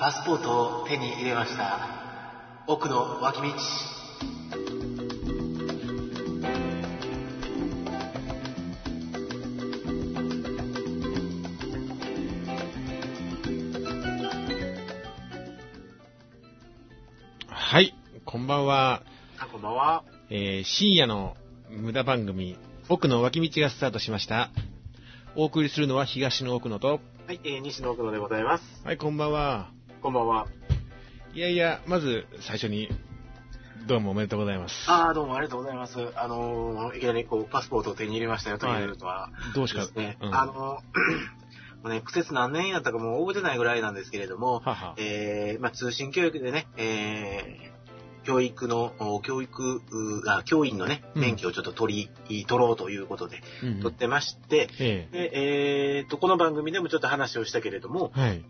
パスポートを手に入れました。奥の脇道。はい、こんばんは。あ、こんばんは。えー深夜の無駄番組、奥の脇道がスタートしました。お送りするのは東の奥野と、はい、えー、西野奥野でございます。はい、こんばんは。こんばんは。いやいや、まず最初に、どうもおめでとうございます。あー、どうもありがとうございます。あのー、いきなりこう、パスポートを手に入れましたよというのは、どうしか、ですね、うんあのー、もうね、苦節何年やったかもう覚えてないぐらいなんですけれども、はは。えー、まあ、通信教育でね、えー、教育の、お教育、うあ教員のね、うん免許をちょっと取り、取ろうということで、うん取ってまして、えで、えーと、この番組でもちょっと話をしたけれども、えはい。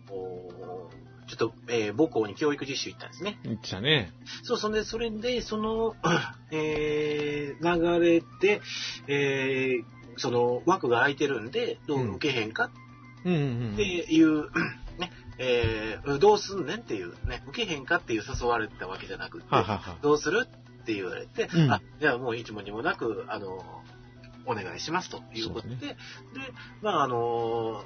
おちょっと、えー母校に教育実習行ったんですね。言ってたね。そう、そんで、それで、その、えー、流れで、えー、その枠が空いてるんで、どう受けへんかっていう、ね、えー、どうすんねんっていうね、受けへんかっていう誘われたわけじゃなくて、ははは。どうするって言われて、うんあ、じゃあもう一問にもなく、あの、お願いしますということで、で、まああの、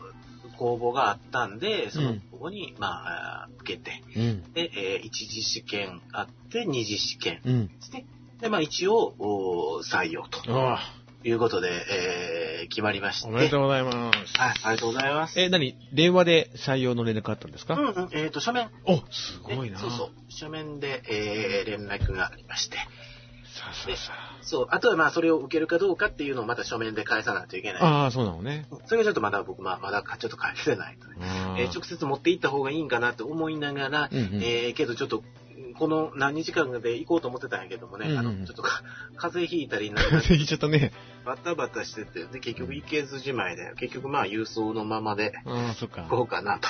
公募があったんで、そのうん公募に、まあ、あ受けて、うん。で、えー一次試験あって、二次試験うん。ですね。で、まあ一応、お採用とあいうことで、えー決まりまして。あ、おめでとうございます。はい、ありがとうございます。え、何？電話で採用の連絡あったんですか、うんうん、えっ、と、書面。お、すごいな。ねそうそう。書面で、えー連絡がありまして。さあさあさそう。あとはまあ、それを受けるかどうかっていうのをまた書面で返さないといけない。あ。ああ、そうなのね。それがちょっとまだ僕、まあ、まだちょっと返せないとね。あえー直接持って行った方がいいんかなと思いながら、うんうんえーけどちょっと、この何日間で行こうと思ってたんやけどもね、うんうんあの、ちょっとか風邪ひいたりなんか 風邪ひいちゃったね。バタバタしてて、で、結局行けずじまいで、結局まあ郵送のままでああ、そっか。行こうかなと、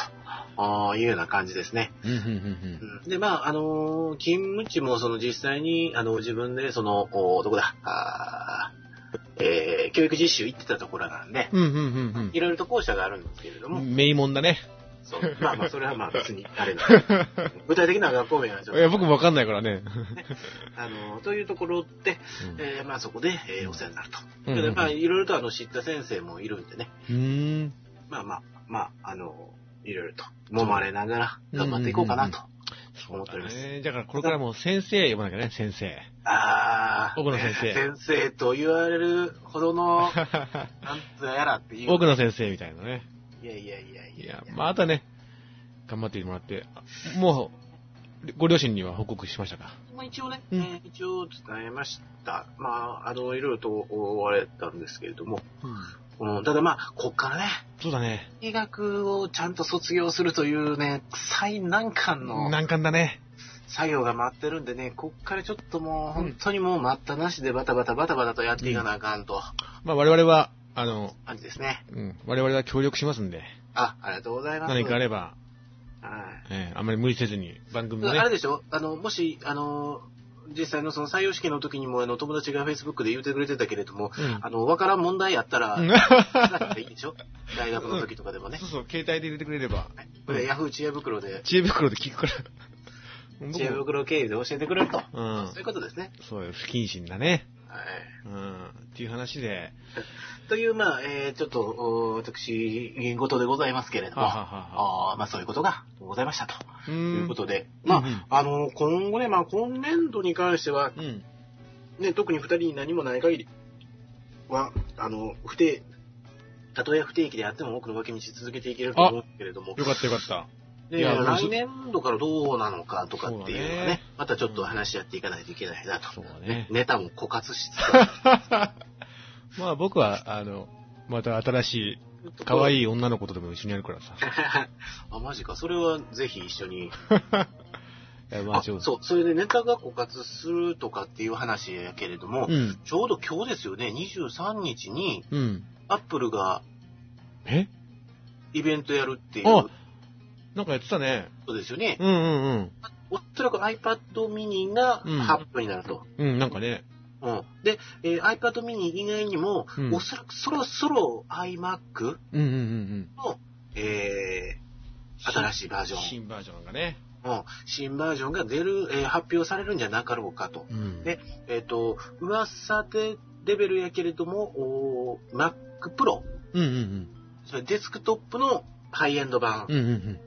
あーいうような感じですね。うん、うん、うん、うんで、まあ、あのー勤務地もその実際に、あの、自分でその、おどこだ、あーえー教育実習行ってたところなんで、いろいろと校舎があるんですけれども、うん。名門だね。そう。まあまあ、それはまあ別に、あれだ。具体的な学校名はちょっいや、僕もわかんないからね。と、あの、というところで、うんえーまあそこで、えーお世話になると。うんでまあ、いろいろとあの、知った先生もいるんでね、うーん。まあまあ、まあ、あの、いろいろと、揉まれながら頑張っていこうかなと。そうだ思っておりますね。だからこれからもう先生呼ばなきゃね、先生。あー、奥野先生先生と言われるほどの、なんとやらっていう。僕の先生みたいなね。いやいやいやいやいや、まあ、あとはね、頑張ってもらって、もう、ご両親には報告しましたか？まあ一応ね、うんえー一応伝えました。まあ、あの、いろいろと追われたんですけれども、うん。うん、ただまあ、こっからね、そうだね。医学をちゃんと卒業するというね、最難関の難関だね。作業が待ってるんでね、こっからちょっともう本当にもう待ったなしでバタバタバタバタとやっていかなあかんと、まあ、我々は、あの、感じですね。うん、我々は協力しますんで、あ、ありがとうございます。何かあれば、はい。えーあんまり無理せずに、番組もねあれ、でしょ？あの、もし、あの、実際のその採用試験の時にも、あの、友達が Facebook で言ってくれてたけれども、うんあの、わからん問題やったら、うんいいでしょ？大学の時とかでもねそう。そう、携帯で入れてくれれば、これヤフー知恵袋で、知恵袋で聞くから。僕知恵も袋経由で教えてくれると。うんそういうことですね。そうよ、不謹慎だね。はい。うん。っていう話で、という、まあ、えー、ちょっと、お私、事でございますけれども、ははははあーまあ、そういうことがございましたと。ういうんことで、まあ、うんうんあの、今後ね、まあ、今年度に関しては、うん。ね、特に二人に何もない限りは、あの、不定、たとえ不定期であっても奥の脇道続けていけると思うけれども、よかったよかった。で来年度からどうなのかとかっていうのはねね、またちょっと話し合っていかないといけないなと。そうだね。ネタも枯渇しつつあ まあ僕は、あの、また新しい、る可愛い女の子とでも一緒にやるからさ。あ、マジか。それはぜひ一緒に。まあそう、それでネタが枯渇するとかっていう話やけれども、うん。ちょうど今日ですよね、23日に、うん。アップルがえ？イベントやるっていうあなんかやってたね。ことですよね。うんうんおそらく iPad mini がうんハップになると。うん。うん、なんかね。うん。で、えー iPad mini 以外にも、うんおそらくそろそろ iMac うんうんうんの、え新しいバージョン。新バージョンがね。うん、新バージョンが出る、えー発表されるんじゃなかろうかと。うん。でえっ、と、噂でレベルやけれども、おー Mac Pro、うんうんそれデスクトップのハイエンド版。うん。うんうん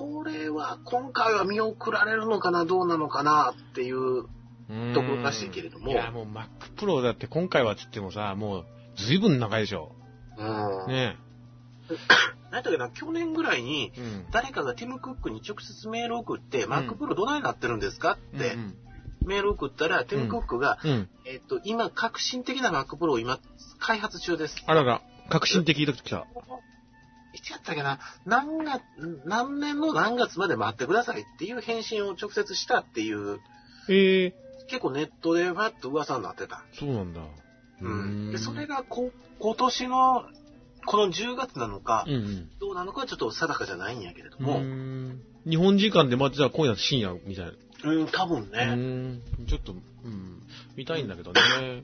これは今回は見送られるのかな、どうなのかなっていう。うん。ところらしいけれどもいや、もう Mac Pro だって今回はつってもさ、もう、ずいぶん長いでしょ。うん。ね なんだっけな、去年ぐらいに、うん。誰かがティム・クックに直接メールを送って、Mac Pro どないなってるんですかってうんメールを送ったら、ティム・クックが、うん。うん。えっと、今、革新的な Mac Pro を今、開発中です。あらら、革新的ときた。いつやったっけな？何月、何年の何月まで待ってくださいっていう返信を直接したっていう、ええ結構ネットでファッと噂になってた。そうなんだ。うん。で、それがこ、今年の、この10月なのかう、んどうなのかはちょっと定かじゃないんやけれどうん。も、うーん日本時間でまずは今夜深夜みたいな。うん、多分うね。ーん。ちょっと、うん。見たいんだけどね。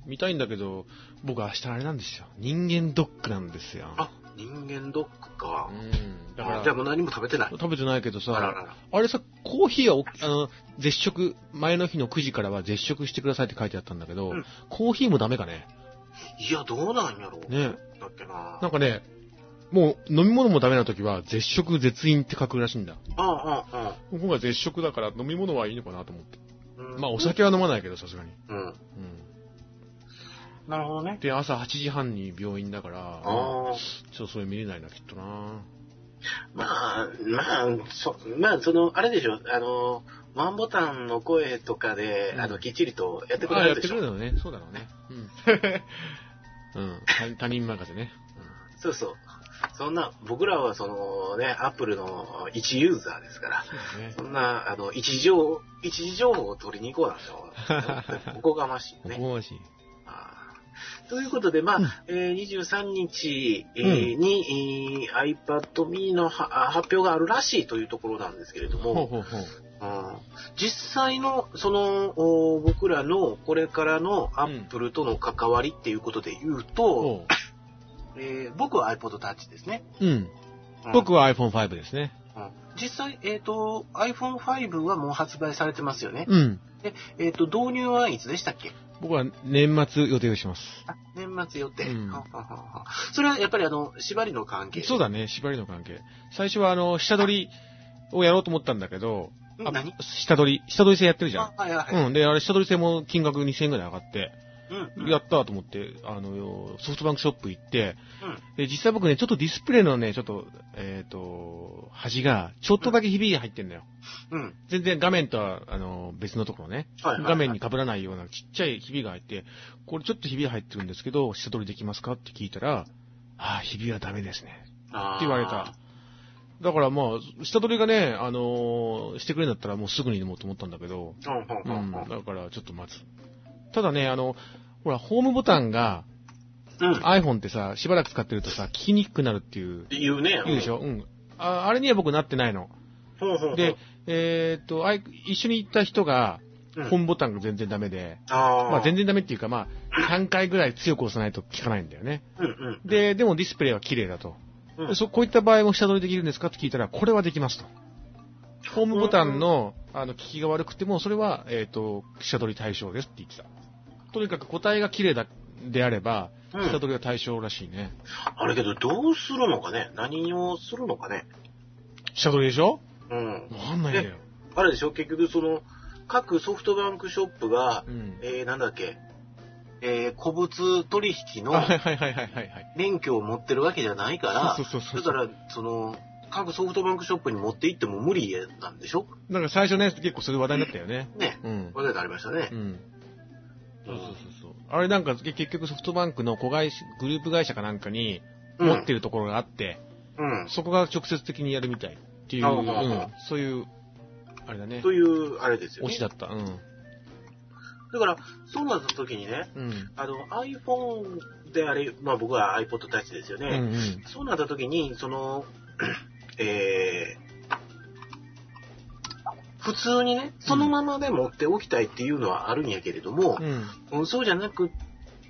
見たいんだけど、僕明日あれなんですよ。人間ドックなんですよ。あ、人間ドックかう。ん。だから、あじゃあもう何も食べてない。食べてないけどさ、あららら。あれさ、コーヒーはお、あの、絶食、前の日の9時からは絶食してくださいって書いてあったんだけど、うんコーヒーもダメかね。いや、どうなんやろう。ね。だっけな。なんかね、もう飲み物もダメな時は絶食絶飲って書くらしいんだ。うんうん今回絶食だから飲み物はいいのかなと思って。うんうん。まあお酒は飲まないけどさすがに。うん。うん。なるほどね。で、朝8時半に病院だから、ああ。ちょっとそれ見れないな、きっとな。まあ、まあ、そ、まあ、その、あれでしょ、あの、ワンボタンの声とかで、うんあの、きっちりとやってくれるでしょ。ってくれるのね。そうだろうね。うん。うん。他他人任せね。そうそう。そんな、僕らはそのね、アップルの一ユーザーですから、そね。そんな、あの、一時情報、一時情報を取りに行こうなんてよ。おこがましいね。おこがましい。ということで、まあ、うんえー23日、えーに、えー iPad mini のはあ発表があるらしいというところなんですけれども、ほうほうほう。うん実際の、その、お僕らのこれからのアップルとの関わりっていうことで言うと、ほえー僕は iPod Touch ですね。う。うん。うん僕は iPhone5 ですね。うん実際、えっ、と、iPhone5 はもう発売されてますよね。うん。で、えっ、と、導入はいつでしたっけ？僕は年末予定をします。あ年末予定。うんははははそれはやっぱりあの、縛りの関係。そうだね、縛りの関係。最初はあの、下取りをやろうと思ったんだけど、あん？何？下取り、下取り制やってるじゃん。あはいはいはい。うん。で、あれ、下取り制も金額2000円ぐらい上がって、やったと思って、あの、ソフトバンクショップ行って、うんで、実際僕ね、ちょっとディスプレイのね、ちょっと、えっ、と、端が、ちょっとだけひびが入ってんだよ。うん。全然画面とは、あの、別のところね。はいはいはい画面に被らないようなちっちゃいひびが入って、これちょっとひびが入ってるんですけど、下取りできますかって聞いたら、ああ、ひびはダメですね。って言われた。だからまあ、下取りがね、あのーしてくれるんだったらもうすぐにでもと思ったんだけど、うんうん、だからちょっと待つ。ただね、あの、ほら、ホームボタンが、うん。iPhone ってさ、しばらく使ってるとさ、聞きにくくなるっていう、言うね。言うでしょ？うん。ああれには僕なってないの。ほうほうで、えーっと、あい一緒に行った人が、うんホームボタンが全然ダメで、あーまあ全然ダメっていうか、まあ、3回ぐらい強く押さないと効かないんだよね。うんうん。で、でもディスプレイは綺麗だと。うんでそこういった場合も下取りできるんですか？って聞いたら、これはできますと。ホームボタンの、あの、効きが悪くても、それは、えっ、と、下取り対象ですって言ってた。とにかく個体が綺麗だ、であれば、うん下取りは対象らしいね。あれけど、どうするのかね何をするのかね下取りでしょ？うん。わかんないんだよ。あれでしょ？結局、その、各ソフトバンクショップが、うん。えー、なんだっけ、えー、古物取引のあはいはいはいはい。免許を持ってるわけじゃないから、そうそうそうだから、その、各ソフトバンクショップに持って行っても無理なんでしょ？なんか最初ね、結構それ話題になったよね。ね。うん。話題がありましたねう。ん。そうそうそうそう。あれなんかけ結局ソフトバンクの子会社、グループ会社かなんかにうん持ってるところがあって、うん。そこが直接的にやるみたいっていう、うん、そういう、あれだね。という、あれですよね推し。だった。うん。だから、そうなった時にね、うん。あの、iPhone であれ、まあ僕は iPod Touch ですようんうね。ん。そうなった時に、その、えー、普通にね、そのままで持っておきたいっていうのはあるんやけれどもう、ん。うんそうじゃなく、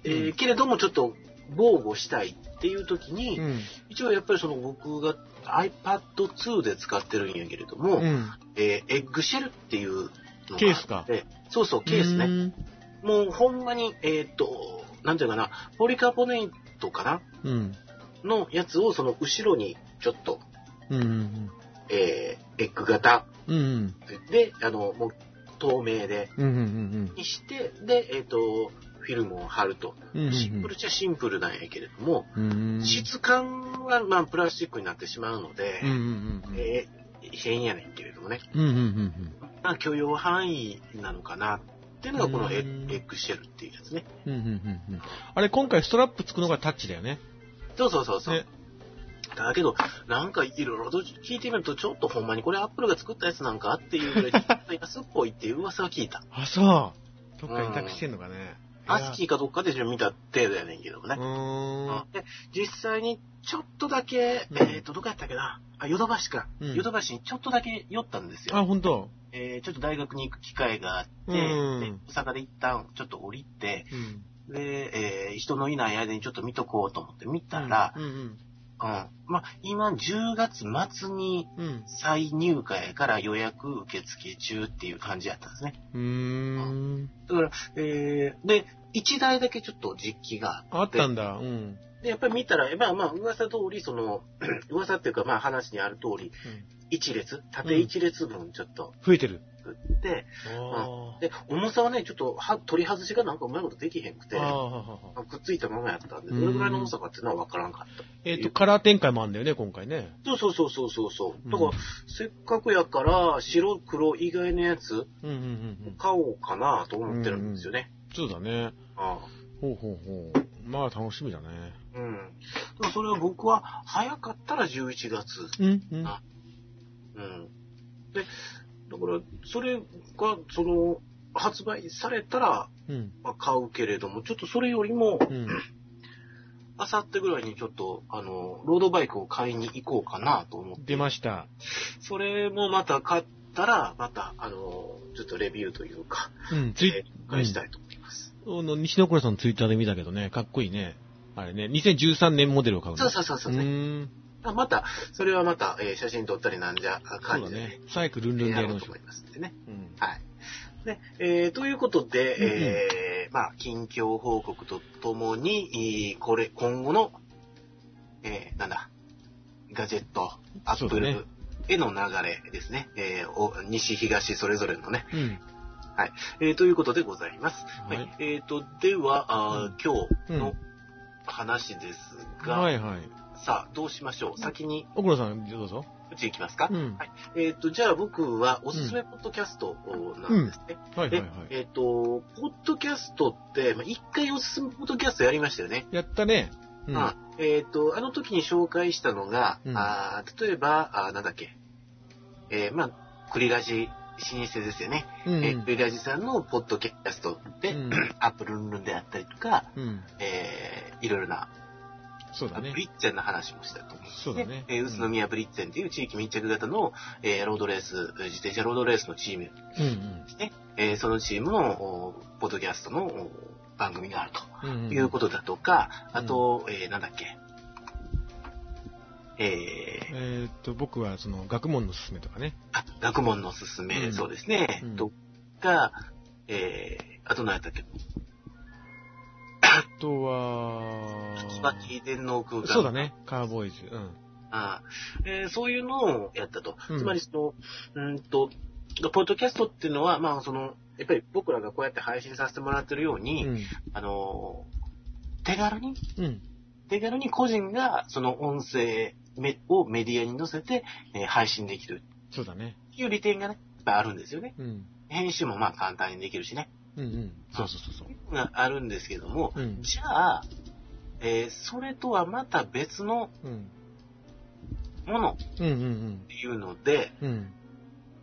えーうんけれどもちょっと防護したいっていう時に、うん。一応やっぱりその僕が iPad2 で使ってるんやけれども、うん。えーエッグシェルっていうのケースか。そうそう、ケースね。ね。もうほんまに、えーっと、なんていうかな、ポリカーボネートかな？うん。のやつをその後ろにちょっと、うんうんえーエッグ型うん。うん。で、あの、もう透明で、うんうんにして、で、えーっと、フィルムを貼ると。うんうん。シンプルっちゃシンプルなんやけれども、うん。質感は、まあ、プラスチックになってしまうので、うんうんうん。えー変やねんけれどもね、うんうんうんまあ、許容範囲なのかなっていうのがこのエッグシェルっていうやつね。うんうんうん。あれ、今回ストラップつくのがタッチだよね。そうそうそうそう。ねだけど、なんかいろいろと聞いてみると、ちょっとほんまにこれアップルが作ったやつなんかっていうぐらい、安っぽいっていう噂は聞いた。あ、そう。どっか委託してんのかね。アスキーかどっかで見た程度やねんけどもね。で実際にちょっとだけ、うんえっ、と、どこやったっけな？あ、ヨドバシか。うんヨドバシにちょっとだけ寄ったんですよ。あ、本当。えーちょっと大学に行く機会があって、大阪で一旦ちょっと降りて、うん。で、えー人のいない間にちょっと見とこうと思って見たら、うんうん。うん。まあ、今10月末にうん。再入会から予約受付中っていう感じやったんですね。うーん。だから、えー、で、1台だけちょっと実機があったんだ。うん。で、やっぱり見たら、まあまあ、噂通り、その、噂っていうか、まあ話にある通り、一列、縦一列分ちょっと増えてる。て、あで、重さはね、ちょっとは取り外しがなんかうまいことできへんくて、あ。ああ。くっついたままやったんで、うんどれぐらいの重さかっていうのはわからんかった。えっと、カラー展開もあるんだよね、今回ね。そうそうそうそうそうそう。うんだから、せっかくやから、白黒以外のやつうんうんうんうん。買おうかなと思ってるんですよね。そうだね。あほうほうほう。まあ、楽しみだね。あうん。でもそれは僕は、早かったら11月。うんうん。あうん。で、だから、それが、その、発売されたら、うん。まあ、買うけれども、ちょっとそれよりも、うん。あさってぐらいにちょっと、あの、ロードバイクを買いに行こうかなと思って。出ました。それもまた買ったら、また、あの、ちょっとレビューというか、うん。ツイえー返したいと思います。あの、西野倉さんのツイッターで見たけどね、かっこいいね。あれね、2013年モデルを買うの。そうそうそうそううね。また、それはまた、えー写真撮ったりなんじゃ、感じで、だね。サイクルンルンでやろうと思いますんでね。う。うん。はい。で、えーということで、えーまあ、近況報告とともに、えーこれ、今後の、えーなんだ、ガジェット、アップルへの流れですね。えーお西、東、それぞれのね。うん。えーということでございます。は。はいいえーと、では、あーうん今日のうん話ですが、はいはい。さあ、どうしましょう。先に、奥野さん、どうぞ。うち行きますか、うん。はい。えっ、と、じゃあ僕はおすすめポッドキャストなんですね。ではいはいはい。えっ、と、ポッドキャストって、まあ、一回おすすめポッドキャストやりましたよね。やったね。うん。あえっ、と、あの時に紹介したのが、うんあー例えば、あーなんだっけ、えーまあ、クリラジ、老舗ですよね。うんえークリラジさんのポッドキャストで、うん アップルンルンであったりとか、うん。えーいろいろな、そうだね。ブ。リッツェンの話もしたと思う。んですそうだね。えー宇都宮ブリッツェンという地域密着型の、えーロードレース、自転車ロードレースのチーム。うんえーそのチームの、おポッドキャストのお番組があるうん。うん。ということだとか、うん。あと、えーなんだっけ、えーえーっと、僕はその学問のすすめとかね。あ、学問のすすめ、うん。そうですね、うん。とか、えーあと何やったっけ、あとは、椿電脳空間。そうだ。ね。カーボーイズ。うん。あーえーそういうのをやったと。うんつまりその、うんと、ポッドキャストっていうのは、まあその、やっぱり僕らがこうやって配信させてもらってるように、うん。あのー、手軽にうん。手軽に個人がその音声めをメディアに載せて、えー配信できるそうだね。っていう利点がね、やっぱあるんですよね。うん。編集もまあ簡単にできるしね。うんうん。そうそうそうそう。があるんですけども、うん。じゃあ、えーそれとはまた別のうん。ものっうんうんていうので、うん。うん。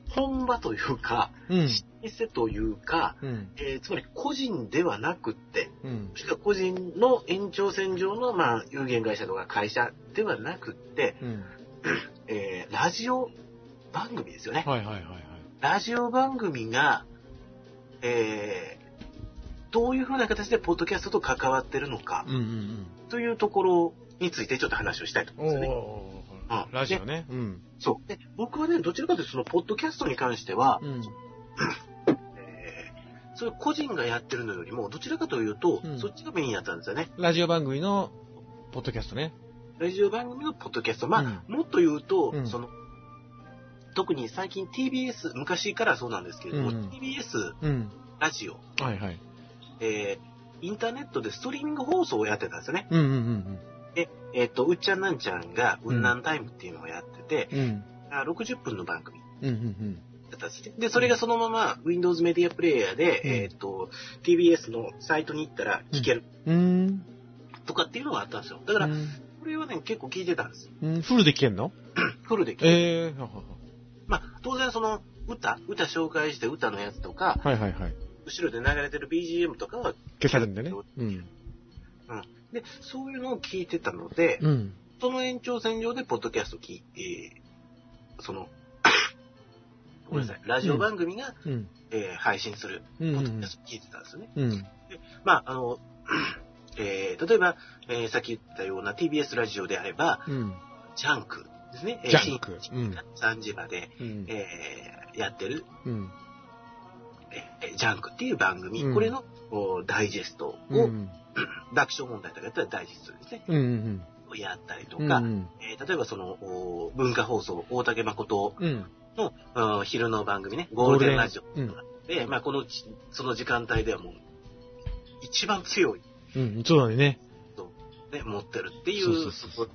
本場というか、うん。老舗というか、うん。えーつまり個人ではなくって、うんも。しくは個人の延長線上の、まあ、有限会社とか会社ではなくって、うん。えーラジオ番組ですよね。はいはいはいはい。ラジオ番組が、えーどういうふうな形でポッドキャストと関わってるのかうんうんというところについてちょっと話をしたいと思うんですよね。おラジオね。うん。そう。で、僕はね、どちらかというと、その、ポッドキャストに関しては、うん。えー、それ個人がやってるのよりも、どちらかというと、うんそっちがメインやったんですよね。ラジオ番組の、ポッドキャストね。ラジオ番組のポッドキャスト。まあ、うもっと言うと、うんその、特に最近 TBS、昔からそうなんですけれども、うん TBS うん。ラジオ、はいはい。えー、インターネットでストリーミング放送をやってたんですよね。うんうんで、えっ、と、うっちゃんなんちゃんが、うんなんタイムっていうのをやってて、うん。うん。あ60分の番組うんうんだったんですね。で、それがそのまま Windows メディアプレイヤーで、うんえっ、と、TBS のサイトに行ったら聞けるうん。うん。とかっていうのがあったんですよ。だから、うんこれはね、結構聞いてたんですよ。うん、フルで聞けんの？フルで聞いて。ええー。ははまあ、当然その、歌、歌紹介して歌のやつとか、はいはいはい。後ろで流れてる BGM とかは、消されるんでね。うん。で、そういうのを聞いてたので、うん。その延長線上でポッドキャスト聞いて、その、ごめんなさい、ラジオ番組が、うん。えー配信するうん。うんポッドキャスト聞いてたんですよね。うん。まあ、あの、えー例えば、えーさっき言ったような TBS ラジオであれば、うん。ジャンクですね。えージャンク深夜3時まで、うん。えーやってる、うん。えージャンクっていう番組、うんこれのおダイジェストを、うん。爆笑問題とかやったらダイジェストですね、うん。をやったりとうん。か、うん。えー例えばその、お文化放送、大竹誠うん。昼の番組ね、ゴールデンラジオうん。で、まあ、このち、その時間帯ではもう、一番強い、うん。そうだね。ね、持ってるっていそうそうう、そうそこ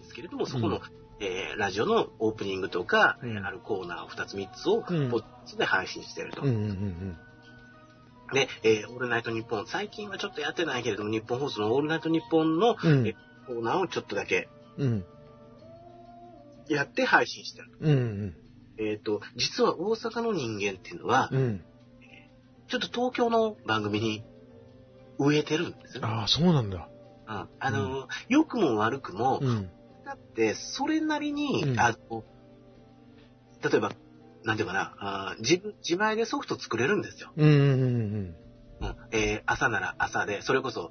ですけれども、そこの、うんえーラジオのオープニングとか、うんえーあるコーナーを2つ3つを、ポうんッドキャストで配信してると。うん。うん。で、えーオールナイトニッポン、最近はちょっとやってないけれども、日本放送のオールナイトニッポンのうん。えコーナーをちょっとだけうん。やって配信してる。うん。えっ、と、実は大阪の人間っていうのは、うん。ちょっと東京の番組に植えてるんですよね。ああ、そうなんだ。うん、あの、良くも悪くも、うん。だって、それなりに、うんあの、例えば、なんていうかな、あー自分、自前でソフト作れるんですよ。うん。うん。うん、えー朝なら朝で、それこそ、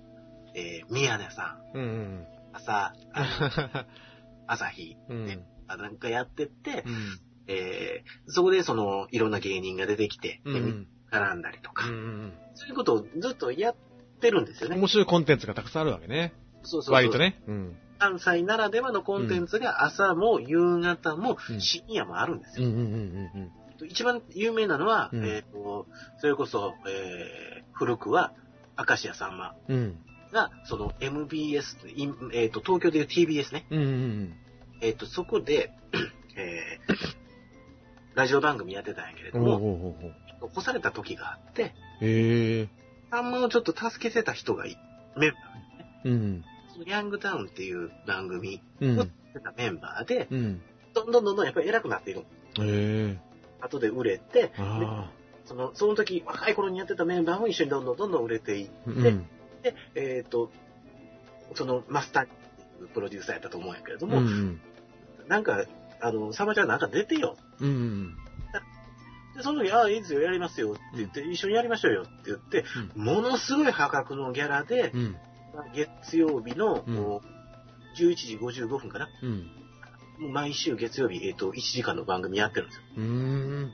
えー宮根さん、うん。うん。朝、朝日うん。なんかやってって、うん。えーそこでその、いろんな芸人が出てきて、でうん。絡んだりとか、うん。そういうことをずっとやってるんですよね。面白いコンテンツがたくさんあるわけね。そうそうそう割とね。うん。関西ならではのコンテンツが朝も夕方もうん深夜もあるんですよ。うん。うん。うん。一番有名なのは、うんえっ、と、それこそ、えー古くは、明石家さんまうん。が、その MBS、いえっ、と、東京でいう TBS ね。うん。うん。えっ、と、そこで、えーラジオ番組やってたんやけれども、おう干された時があって。さんまをちょっと助けてた人がいメンバーうん。ヤングタウンっていう番組うん。をメンバーで、うん。どんどんどんどんやっぱり偉くなっていくの。後で売れて。その、その時、若い頃にやってたメンバーも一緒にどんどんどんどん売れていっうん。て、えっ、と、そのマスターっていうプロデューサーやったと思うんやけれどうも、ん。なんか、あの、サマちゃんなんか出てよ。うん。で、その時、ああ、いいですよ、やりますよって言って、一緒にやりましょうよって言って、ものすごい破格のギャラで、月曜日の、うんもう11時55分かな。うん。毎週月曜日、えっ、と、1時間の番組やってるんですよ。うん。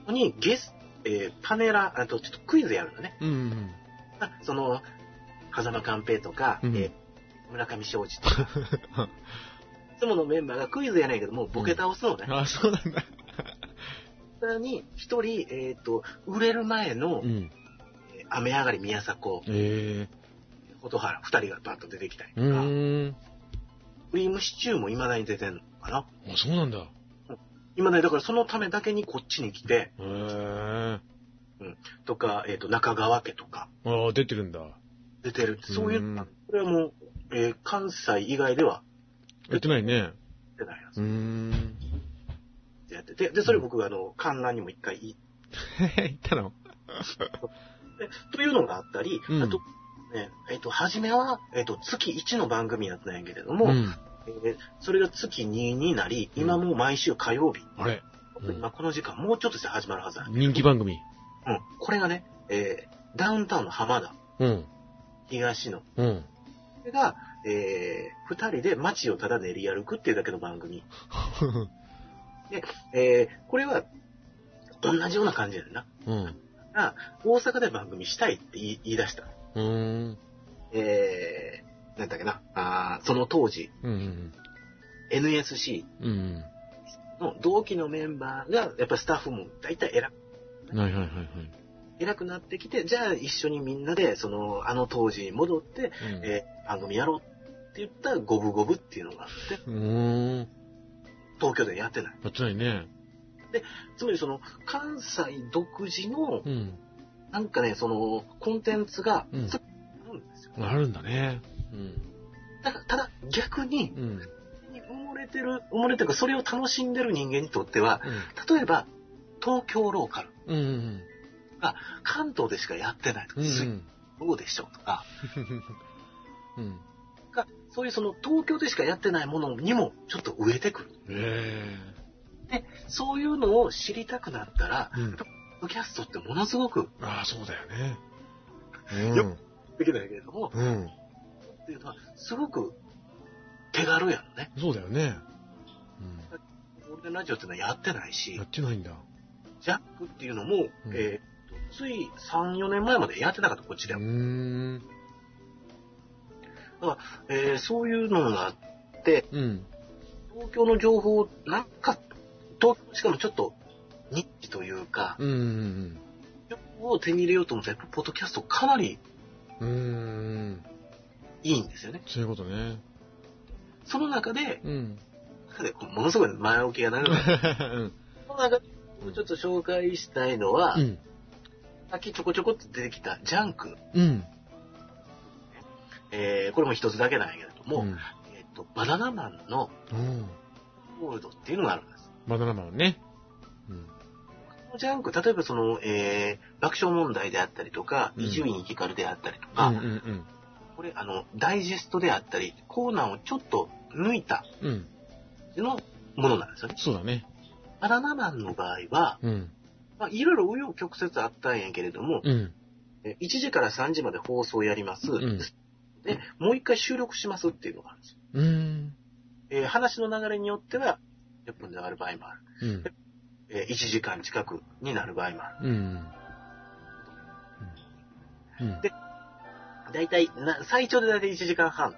ここにゲス、えーパネラー、あとちょっとクイズやるのね。うん。あその、狭間寛平とか、うんえー村上昌司とか、いつものメンバーがクイズやないけども、ボケ倒すのね。ああ、そうなんだ。さらに、一人、えっ、と、売れる前の、うん。えー雨上がり宮迫、ええ。蛍原、二人がバッと出てきたりとうか、ん。クリームシチューも未だに出てんのかな。あ、そうなんだ。今ね、だからそのためだけにこっちに来て、へえ。とか、えっ、と、中川家とかああ、出てるんだ。出てる。そういう、うんこれはもう、えー関西以外ではやってないね。出てないやつうーん。やってて、で、それ僕あの、観覧にも一回行っ 行ったの？て、というのがあったり、うんあと、ね、えっ、と、初めは、えっ、と、月1の番組やったんやけれども、うん。えーそれが月2になり、今もう毎週火曜日、あれ？うん今この時間、もうちょっとして始まるはず人気番組？うん。これがね、えーダウンタウンの浜田、うん。東野、うん。これが、えー、二人で街をただ練り歩くっていうだけの番組。で、えー、これは、同じような感じやな。うん。あ、大阪で番組したいって言い出した。うーん。えー、なんだっけな。あーその当時、うんうん。NSC うん。の同期のメンバーが、やっぱりスタッフも大体偉くはいはいはいはい。偉くなってきて、じゃあ一緒にみんなで、その、あの当時に戻って、うんえー番組やろうって言った五分五分っていうのがあって、うーん。東京でやってない。やってないね。つまりその、関西独自の、うん。なんかね、その、コンテンツが、うんそあるんですよ。あるんだね。うん。だから、ただ逆に、うん。埋もれてる、埋もれてるか、それを楽しんでる人間にとっては、うん。例えば、東京ローカル、うんうん関東でしかやってないとか、うん。うん水どうでしょうとか、うん。がそういうその東京でしかやってないものにもちょっと植えてくる。えで、そういうのを知りたくなったら、え。うん。ドキャストってものすごくああ、そうだよね。よできないけれども、うん。うん。っていうのは、すごく手軽やのね。そうだよね。ゴールデンラジオっていうのはやってないしや、ってないんだ。ジャックっていうのも、うんえーとつい3、4年前までやってなかった、こっちでうーは。ん。えーそういうのがあって、うん。東京の情報、なんか、東京しかもちょっと、ニッチというか、うんを手に入れようと思ったら、やっぱポッドキャストかなりうん。うーん。いいんですよね。そういうことね。その中で、うん。ものすごい前置きが長くなる。うん。その中で、ちょっと紹介したいのは、うん。さっきちょこちょこって出てきたジャンク。うん。えーこれも一つだけなんやけれども、うん。えっ、と、バナナマンのうん。ゴールドっていうのがあるんです。バナナマンね。うん。ジャンク、例えばその、えー爆笑問題であったりとか、うん伊集院光であったりとうか、んうんこれ、あの、ダイジェストであったり、コーナーをちょっと抜いたうん。うん。のものなんですよね。そうだね。バナナマンの場合は、うん。まあ、いろいろ紆余曲折あったんやけれども、うん。え1時から3時まで放送やります。んで、もう一回収録しますっていうのがあるんですよ。うーん。えー話の流れによっては、10分で終わる場合もある。うん。えー1時間近くになる場合もある。うん。うん。でだいたい、な最長でだいたい1時間半。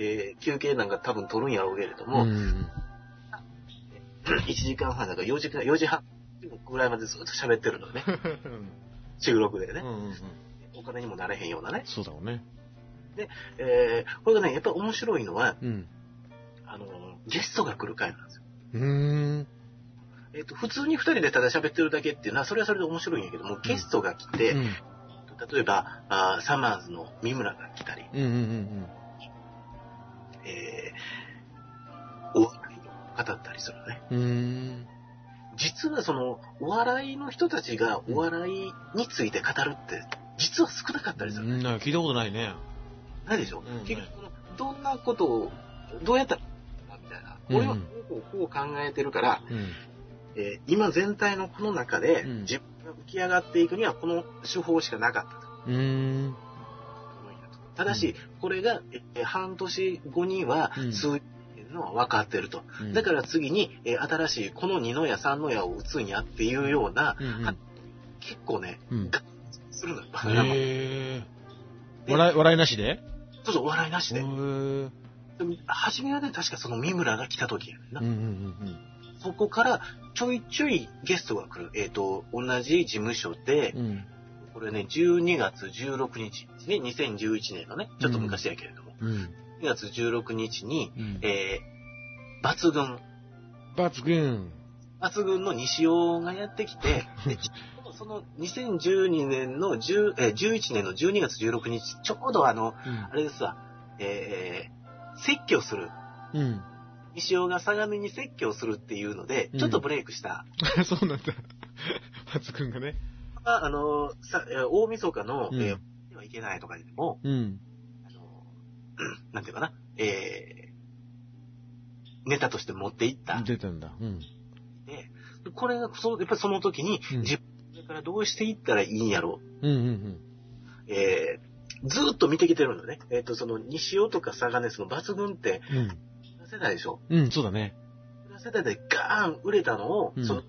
えー休憩なんか多分取るんやろうけれどうも、ん。1時間半だから4時間、4時半ぐらいまでずっと喋ってるのね。収録でね。うん。うん。お金にもなれへんようなね。そうだろうね。えーこれがね、やっぱり面白いのは、うん。あのーゲストが来る回なんですよ。うーん。えっ、と、普通に2人でただ喋ってるだけっていうのは、それはそれで面白いんやけども、ゲストが来て、うん。例えば、あーサマーズの三村が来たり、うん。うん。えー、お笑いを語ったりするのね。うん。うん。実はその、お笑いの人たちがお笑いについて語るって、実は少なかったりする。うん。なんか聞いたことないね。ないでしょ、うん結局どんなことを、どうやったら、俺はこうこう考えてるから、うん。えー今全体のこの中で、うん自分が浮き上がっていくには、この手法しかなかったと。うーん。ただし、これが、えー半年後にはうん数字のは分かってると。うんだから次に、えー新しいこの二の矢三の矢を打つんやっていうような、うんうんは結構ね、うんガッするのよ。笑い、笑いなしで？そうそう、笑いなしで。初めはね、確かその三村が来た時やねんな。うんうんそこからちょいちょいゲストが来る。えっ、と、同じ事務所で、うん。うん。これね、12月16日ですね。2011年のね、ちょっと昔やけれども。うん。2月16日に、うん。えー、抜群、抜群。抜群の西尾がやってきて、でその2012年の10、えー11年の12月16日、ちょうどあの、あれですわ、えー、説教する。うん。西尾が相模に説教するっていうのでう、んちょっとブレイクした。うん。そうなんだ。抜群がね。ああの、さえー大晦日の、うんえーではいけないとかでも、うん。あの、なんていうかな、えー、ネタとして持っていった。出たんだ。うん。で、これが、そのやっぱりその時に、うん自分からどうしていったらいいんやろうんうんう。えー、ずーっと見てきてるのね。えっ、と、その、西尾とかサガネスの抜群って、うん。世代でしょ？うん、そうだね。世代でガーン売れたのを、うんその、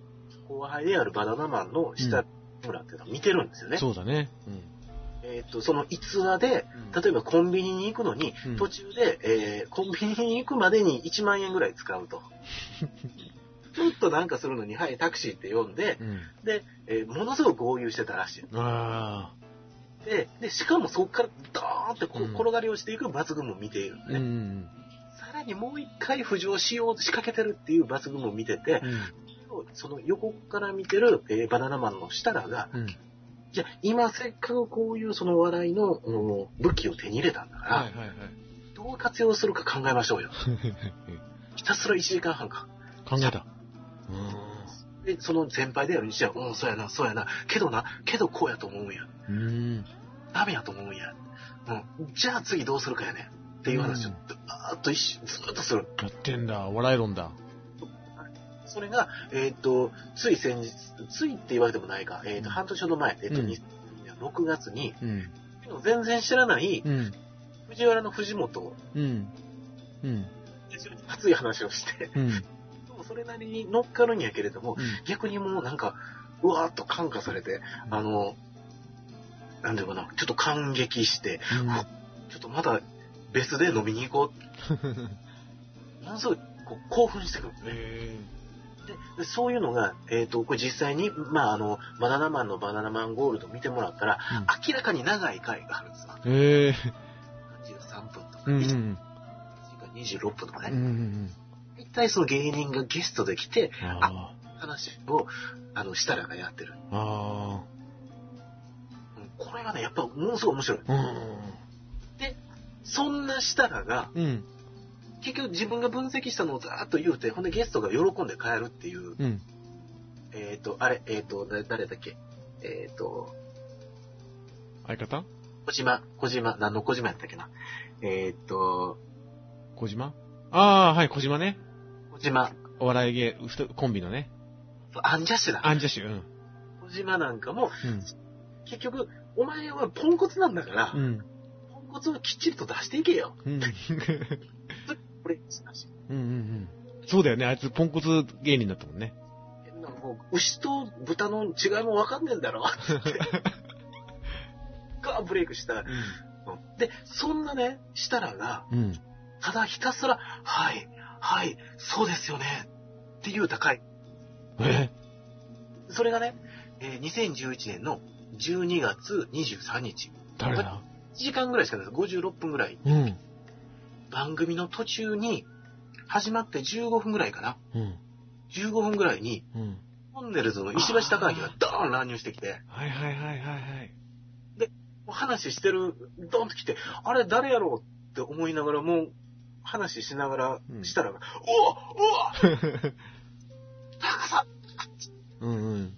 後輩であるバナナマンの下村っていうのを見てるんですよね。そうだね。うん。えっ、と、その逸話で、例えばコンビニに行くのに、うん途中で、えーコンビニに行くまでに1万円ぐらい使うと。ちょっとなんかするのに、はい、タクシーって呼んで、うん。で、えーものすごく豪遊してたらしい。あで、で、しかもそこからドーンってこううん転がり落ちていく抜群も見ているのあ。うね。ん。さらにもう一回浮上しようと仕掛けてるっていう抜群も見てて、うん。その横から見てる、えーバナナマンの設楽が、うん。じゃあ今せっかくこういうその笑いのうん武器を手に入れたんだから、はいはいはい。どう活用するか考えましょうよ。ひたすら1時間半か。考えた。で、その先輩である西は、うん、そうやな、そうやな。けどな、けどこうやと思うんや。うん。うん。ダメやと思うんや。うん。じゃあ次どうするかやね。っていう話を、うんずーっと一瞬、ずーっとする。やってんだ。笑い論だ。それが、えっ、と、つい先日、ついって言われてもないか、えっ、と、うん半年ほど前、えっ、と、うん2000年6月に、うん。全然知らないうん。藤原の藤本、うん。うん。熱い話をして、うん。でもそれなりに乗っかるんやけれども、逆にもうなんか、うわーっと感化されて、あの、なんていうかな、ちょっと感激して、ちょっとまた別で飲みに行こう。ものすごいこう興奮してくるんですででそういうのが、えっ、と、これ実際に、まあ、あの、バナナマンのバナナマンゴールド見てもらったら、明らかに長い回があるんですよ。え。へえ。33分とか、うんう1時ん。間26分とかうんうね。ん一体その芸人がゲストで来て、うん。あ話を、あの、設楽がやってる。あ。あうんこれがね、やっぱものすごい面白い。あ。うん。そんな設楽が、うん。結局自分が分析したのをざーっと言うて、ほんでゲストが喜んで帰るっていう、うん。えっ、と、あれ、えっ、と、だ誰だっけ？えっ、と、相方？小島、小島、何の小島やったっけな？えっ、と、小島？ああ、はい、小島ね。小島、お笑い芸、コンビのね。アンジャッシュだ。アンジャッシュ。うん。小島なんかも、うん。結局、お前はポンコツなんだから、うん。ポンコツをきっちりと出していけよ。うん。これ、話うんうんうん。そうだよね。あいつポンコツ芸人だったもんね。なんかもう牛と豚の違いもわかんねえんだろ。がブレイクした。うんで、そんなね、設楽が、うん。ただひたすら、はい、はい、そうですよね、っていう高い。え？それがね、えー2011年の12月23日。誰だ？1時間ぐらいしかないです。56分ぐらい。うん。番組の途中に、始まって15分ぐらいかな。うん。15分ぐらいに、うん。トンネルズの石橋貴明がドーン乱入してきて、はいはいはいはいはい。もう話してる、ドンと来て、あれ誰やろうって思いながら、もう話しながらうんしたら、うわうわ高さうんうん。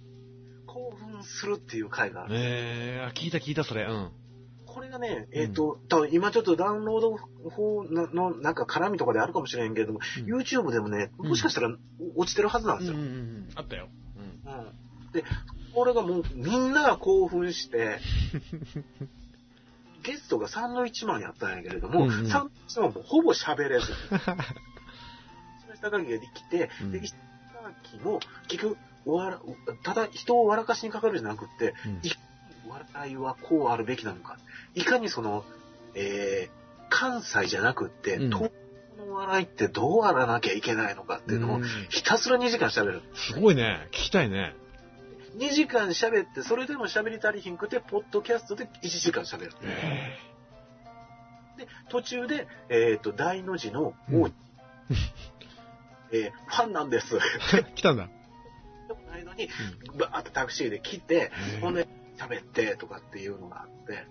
するっていう回がある。ええー、聞いた聞いたそれ。うん。これがね、えっ、と、多分今ちょっとダウンロード法ののなんか絡みとかであるかもしれんけれども、うん YouTube でもね、もしかしたら落ちてるはずなんですよ。うんうんうん。あったよ。うん。うんで、これがもうみんなが興奮して、ゲストがサンドイッチマンやったんやけれども、うんうんサンドイッチマンもほぼ喋れず、石橋貴明ができて、うんで、石橋貴明も結局、ただ人を笑かしにかかるじゃなくって、うんい笑いはこうあるべきなのか。いかにその、えー、関西じゃなくって、うん東京の笑いってどうあらなきゃいけないのかっていうのを、うんひたすら2時間喋る。すごいね。聞きたいね。2時間喋って、それでも喋り足りひんくて、ポッドキャストで1時間喋る。えで、途中で、えっ、と、大の字のうんえーファンなんです。え 来たんだ。ないのに、バーッとタクシーで来て、うんほんで、喋ってとかっていうのがあって、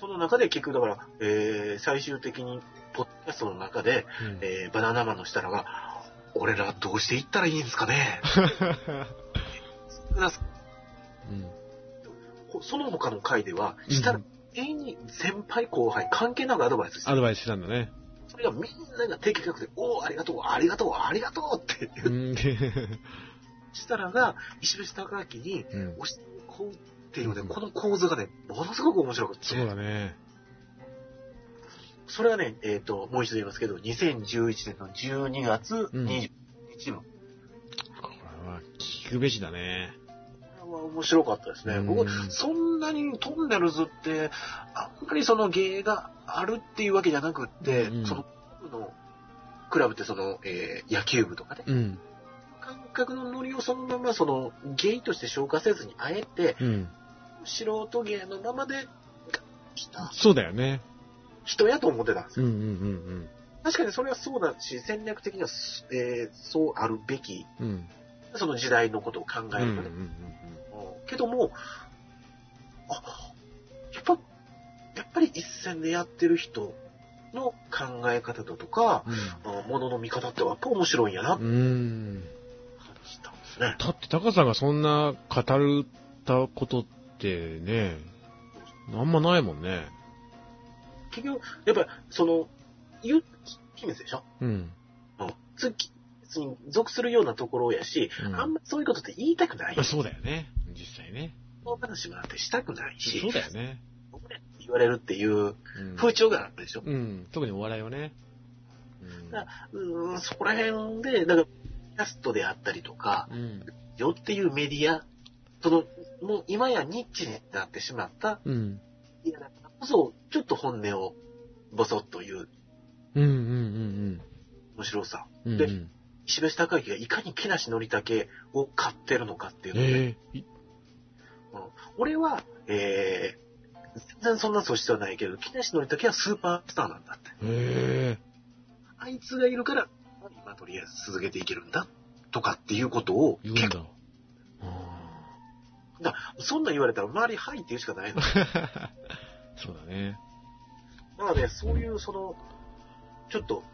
その中で結局だから、えー最終的に、ポッドキャストの中で、うん。えーバナナマンの設楽が、俺らどうしていったらいいんですかね？うん。ほその他の回では、うんしたら、全員に先輩後輩関係なくアドバイスしてアドバイスしたんだね。それがみんなが的確で、おお、ありがとう、ありがとう、ありがとうって言うう。ん。したらが、石橋貴明に押してこうっていうね、うんこの構図がね、ものすごく面白くて。そうだね。それはね、えっ、と、もう一度言いますけど、2011年の12月20日の、これは聞くべしだね。これは面白かったですね。うん僕、そんなにトンネルズって、あんまりその芸があるっていうわけじゃなくって、うんその、のクラブってその、えー野球部とかね、うん。感覚のノリをそのままその、芸として消化せずに、あえて、うん。素人芸のままで、来たそうだよね。人やと思ってたんですよ。うんうんうん確かにそれはそうだし、戦略的には、えーそうあるべき、うん。うん。その時代のことを考えるとね。うんうんうんうんけども、あ、やっぱ、やっぱり一戦でやってる人の考え方だとか、あものの見方ってやっぱ面白いんやなうん。ですね。だって、タカさんがそんな語るたことってね、あんまないもんね。結局、やっぱり、その、言う、秘密でしょ？うん。うん。つ別に属するようなところやし、うんあんまそういうことって言いたくない。まあそうだよね。実際ね。その話もだってしたくないし、そうだよね。言われるっていううん風潮があるでしょ？うん。特にお笑いはね。だうーん、そこら辺で、だから、キャストであったりとか、うん。よっていうメディア、その、もう今やニッチになってしまったうん。メディアだからこそ、ちょっと本音をボソッと言ううんうんうん面白さ。うん。でうん石橋貴明がいかに木梨憲武を買ってるのかっていうのをね、ええいうん俺は、えー、全然そんな素質はないけど、木梨憲武はスーパースターなんだって。えあいつがいるから、今とりあえず続けていけるんだ、とかっていうことをえ言うんだ。あだそんなん言われたら周りはいって言うしかないの。ー そうだね。だからね、そういうその、ちょっと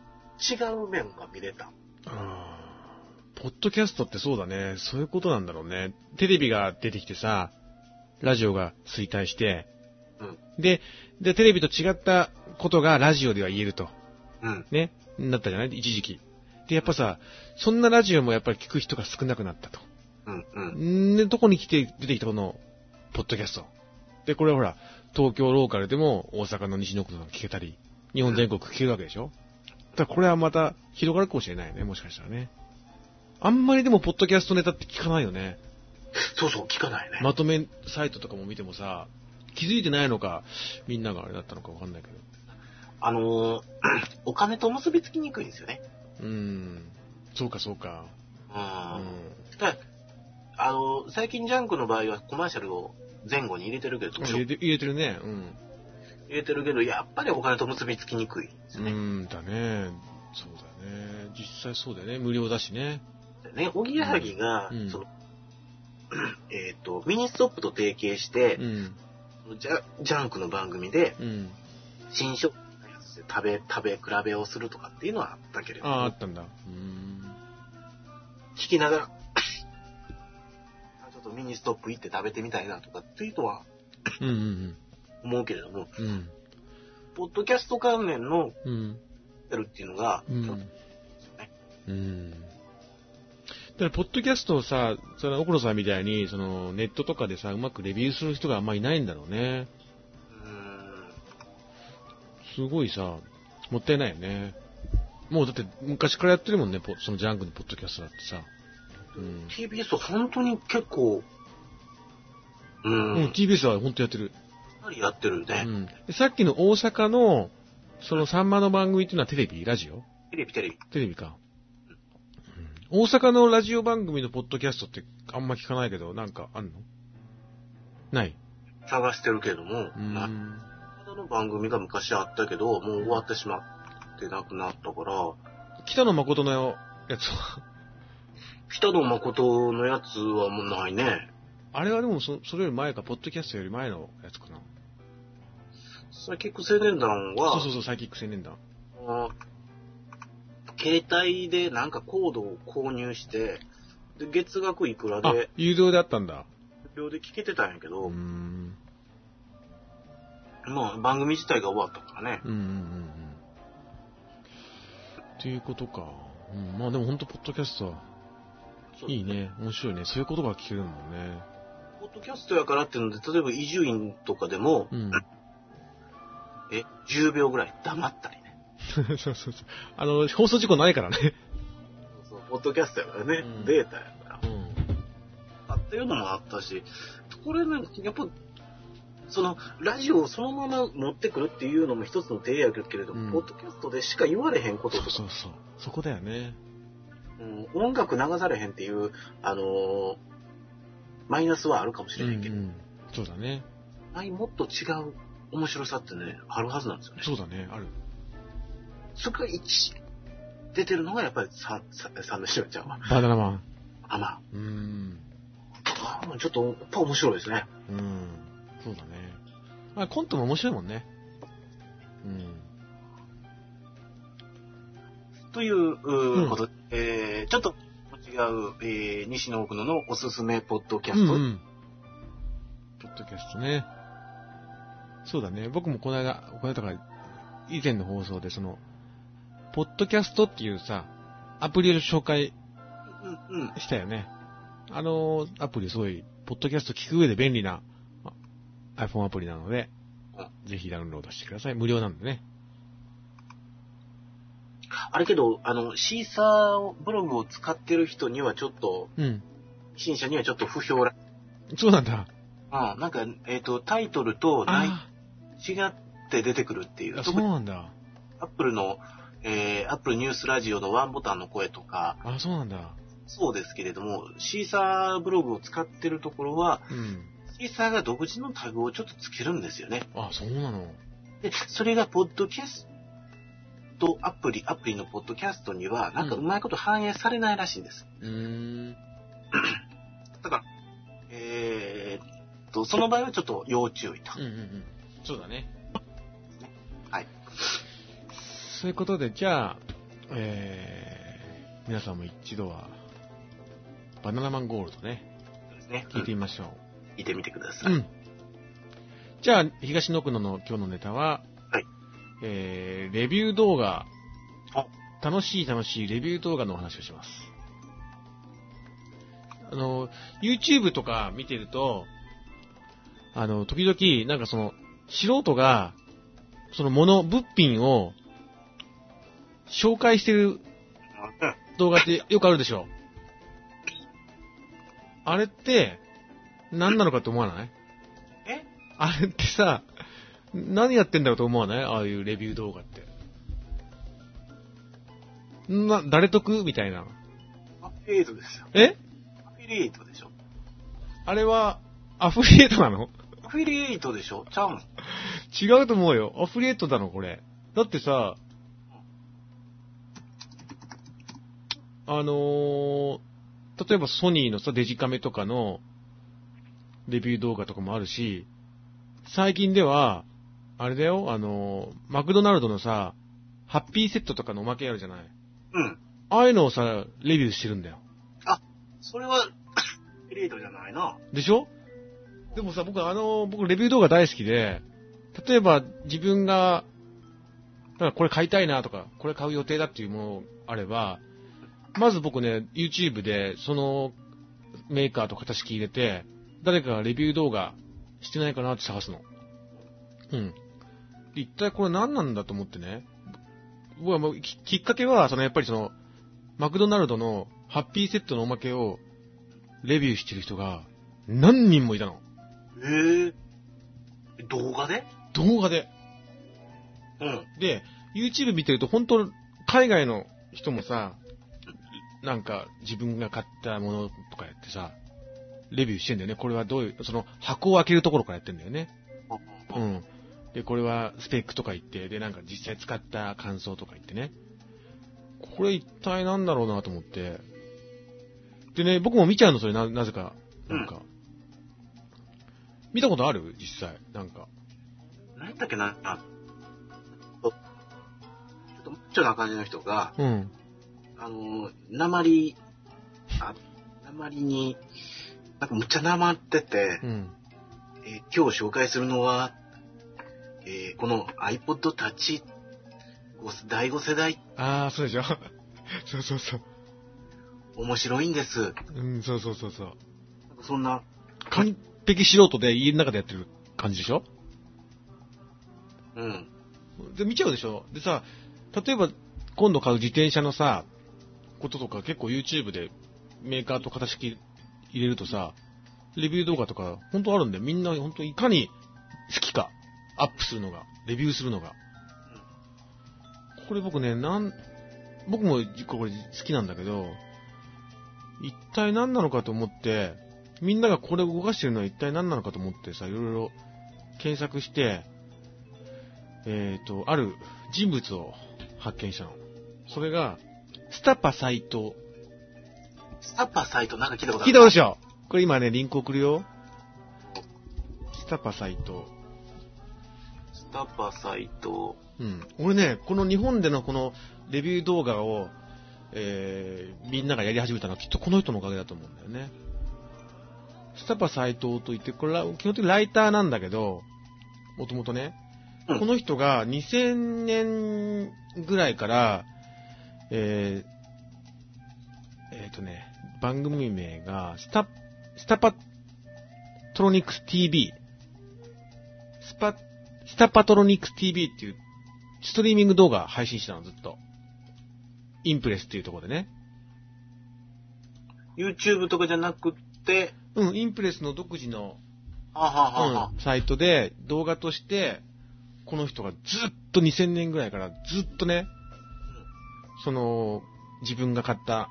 違う面が見れた。あーポッドキャストってそうだね。そういうことなんだろうね。テレビが出てきてさ、ラジオが衰退して、うんで、で、テレビと違ったことがラジオでは言えると。うん。ね。なったじゃない？一時期。で、やっぱさ、そんなラジオもやっぱり聞く人が少なくなったと。うん。うん。んで、どこに来て出てきたこの、ポッドキャスト。で、これはほら、東京ローカルでも大阪の西のことが聞けたり、日本全国聞けるわけでしょ、だからこれはまた広がるかもしれないよね、もしかしたらね。あんまりでもポッドキャストネタって聞かないよね。そうそう、聞かないね。まとめサイトとかも見てもさ、気づいてないのか、みんながあれだったのかわかんないけど。あのー お金と結びつきにくいんですよね。うーん。そうかそうか。うん。うん。だあのー最近ジャンクの場合はコマーシャルを前後に入れてるけど、入れて入れてるね。うん。入れてるけど、やっぱりお金と結びつきにくいですよね。うんだね。そうだね。実際そうだよね。無料だしね。でね、おぎやはぎが、うんその、えっ、と、ミニストップと提携してう、ん。ジャジャンクの番組で、うん。新商品のやつで食べ、食べ比べをするとかっていうのはあったけれども、ああ、あったんだ。聞きながら、あちょっとミニストップ行って食べてみたいなとかっていうのはうんうん思うけれども、うん。うん。ポッドキャスト関連のうん。やるっていうのが、うんうん。だから、ポッドキャストをさ、その、奥野さんみたいに、その、ネットとかでさ、うまくレビューする人があんまりいないんだろうね。すごいさ、もったいないよね。もうだって、昔からやってるもんね、ポそのジャンクのポッドキャストだってさ。うん。TBS は本当に結構、ううんん、、TBS は本当やってる。やってるうね。ん。でさっきの大阪の、その、さんまの番組っていうのはテレビラジオ？テレビテレビ。テレビか。うん、大阪のラジオ番組のポッドキャストってあんま聞かないけど、なんかあんの？ない？探してるけども、うなん。の番組が昔あったけど、もう終わってしまってなくなったから、北野誠のやつは、北野誠のやつはもうないね。あれはでもそそれより前か、ポッドキャストより前のやつかな。サイキック青年団は、そうそうそう、サイキック青年団。携帯でなんかコードを購入して、で月額いくらあで、、有料であったんだ。無料で聞けてたんやけうど、ん。まあ番組自体が終わったからね。うんうんうんうん。っていうことか。うん、まあでも本当ポッドキャストはいいね。面白いね。そういうことが聞けるもんね。ポッドキャストやからっていうので、例えば伊集院とかでも、うん。え、10秒ぐらい黙ったりね。そうそうそう。あの、放送事故ないからね。そう、ポッドキャストやからね、うんデータやから。うん。あっていうのもあったし、これね、やっぱ、その、ラジオをそのまま持ってくるっていうのも一つの手やけれども、うんポッドキャストでしか言われへんこととか、そうそうそこだよね。うん音楽流されへんっていう、あのーマイナスはあるかもしうんうれへんけど、ん。そうだね。ないもっと違う面白さってね、あるはずなんですよね。そうだね。ある。そこが一、出てるのがやっぱりサン、ササンドシュちゃんは。バナナマン。あ、まうーん。あ、あちょっと、やっぱ面白いですね。うん。そうだね。まあ、コントも面白いもんね。うん。というううんことで、えー、ちょっと違う、えー、西野奥野のおすすめポッドキャスト。うんうん。ポッドキャストね。そうだね。僕もこの間、この間から、以前の放送で、その、ポッドキャストっていうさ、アプリを紹介うん、うん。したよね。あのアプリすごい、ポッドキャスト聞く上で便利なあ iPhone アプリなので、ぜひダウンロードしてください。無料なんでね。あれけど、あの、シーサーブログを使ってる人にはちょっと、うん。新社にはちょっと不評ら、そうなんだ。うん、なんか、えっ、と、タイトルと内あ違って出てくるっていう。そうなんだ。アップルの、えー、アップルニュースラジオのワンボタンの声とか、あ、そうなんだ。そうですけれども、シーサーブログを使ってるところは、うん。シーサーが独自のタグをちょっとつけるんですよね。あ、そうなの。で、それがポッドキャストアプリ、アプリのポッドキャストには、なんかうまいこと反映されないらしいんです。うーん。だから、えーっと、その場合はちょっと要注意と。うんうんうん。そうだね。はい。そういうことで、じゃあ、えー、皆さんも一度は、バナナマンゴールドね、そうですね。聞いてみましょ聞いてみてくだう。さい。うん。じゃあ、東野区野の今日のネタは、はい。えー、レビュー動画あ、楽しい楽しいレビュー動画のお話をします。あの、YouTube とか見てると、あの、時々、なんかその、素人が、そのもの、物品を、紹介してるうん動画ってよくあるでしょあれって、何なのかと思わない？え？あれってさ、何やってんだろうと思わない？ああいうレビュー動画って。な、誰得？みたいな。アフィリエイトですよ。え？アフィリエイトでしょ。あれは、アフリエイトなの？アフィリエイトでしょちゃうの？違うと思うよ。アフリエイトだの、これ。だってさ、あのー、例えばソニーのさ、デジカメとかのレビュー動画とかもあるし、最近では、あれだよ、あのー、マクドナルドのさ、ハッピーセットとかのおまけあるじゃない？うん。ああいうのをさ、レビューしてるんだよ。それは、アフィリエイトじゃないな。でしょ？でもさ、僕あの、僕レビュー動画大好きで、例えば自分が、だからこれ買いたいなとか、これ買う予定だっていうものがあれば、まず僕ね、YouTube でそのメーカーと型式入れて、誰かがレビュー動画してないかなって探すの。うん。で一体これ何なんだと思ってね。僕はもうききっかけは、そのやっぱりその、マクドナルドのハッピーセットのおまけをレビューしてる人が何人もいたの。ええ動画で？動画で。うん。で、YouTube 見てると本当海外の人もさ、なんか自分が買ったものとかやってさ、レビューしてんだよね。これはどういう、その箱を開けるところからやってんだよね。う。うんん。で、これはスペックとか言って、で、なんか実際使った感想とか言ってね。これ一体なんだろうなと思って。でね、僕も見ちゃうの、それな、なぜか。なんか。見たことある？実際。なんか。何やったっけなあちょっと、マッチョな感じの人が、うん。あの、鉛、あ、鉛に、なんかむっちゃ鉛ってて、うん。えー今日紹介するのは、えーこの iPod Touch ご第5世代、ああ、そうでしょ そうそうそう。面白いんです。うん、そうそうそうそう。そんな、かん、璧素人で家の中でやってる感じでしょ？うん。で、見ちゃうでしょ？でさ、例えば、今度買う自転車のさ、こととか結構 YouTube でメーカーと型式入れるとさ、レビュー動画とか本当あるんで、みんな本当いかに好きか、アップするのが、レビューするのが。これ僕ね、なん、僕もこれ好きなんだけど、一体何なのかと思って、みんながこれを動かしてるのは一体何なのかと思ってさ、いろいろ検索して、えっ、と、ある人物を発見したの。それが、スタパ斎藤。スタッパーサイトなんか聞いたことある？聞いたことでしょこれ今ね、リンク送るよ。スタパ斎藤。スタッパーサイト。うん。俺ね、この日本でのこのレビュー動画を、えー、みんながやり始めたのはきっとこの人のおかげだと思うんだよね。スタパ斎藤といって、これは基本的にライターなんだけど、もともとね、うんこの人が2000年ぐらいから、えー、えーとね、番組名が、スタ、スタパトロニクス TV。スパ、スタパトロニクス TV っていうストリーミング動画配信してたの、ずっと。インプレスっていうところでね。YouTube とかじゃなくって、うん、インプレスの独自の、ははははうん、サイトで動画として、この人がずっと2000年ぐらいからずっとね、その、自分が買った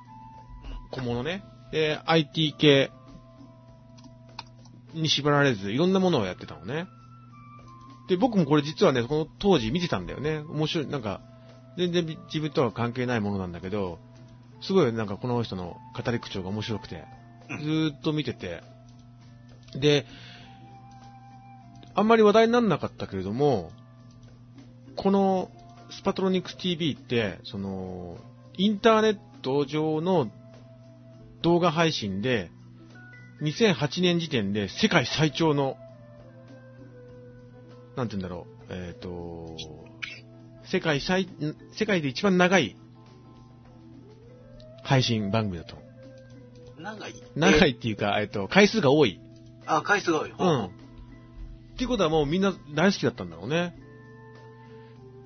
小物ね、で、IT 系に縛られず、いろんなものをやってたのね。で、僕もこれ実はね、この当時見てたんだよね。面白い、なんか、全然自分とは関係ないものなんだけど、すごいなんかこの人の語り口調が面白くて、うんずーっと見てて、で、あんまり話題にならなかったけれども、このスパトロニクス TV って、その、インターネット上の動画配信で、2008年時点で世界最長の、なんて言うんだろう、えっ、と、世界最、ん世界で一番長い配信番組だと。長い？長い。いっていうか、えっ、と、回数が多い。あ、回数が多い。うん。っていうことはもうみんな大好きだったんだろうね。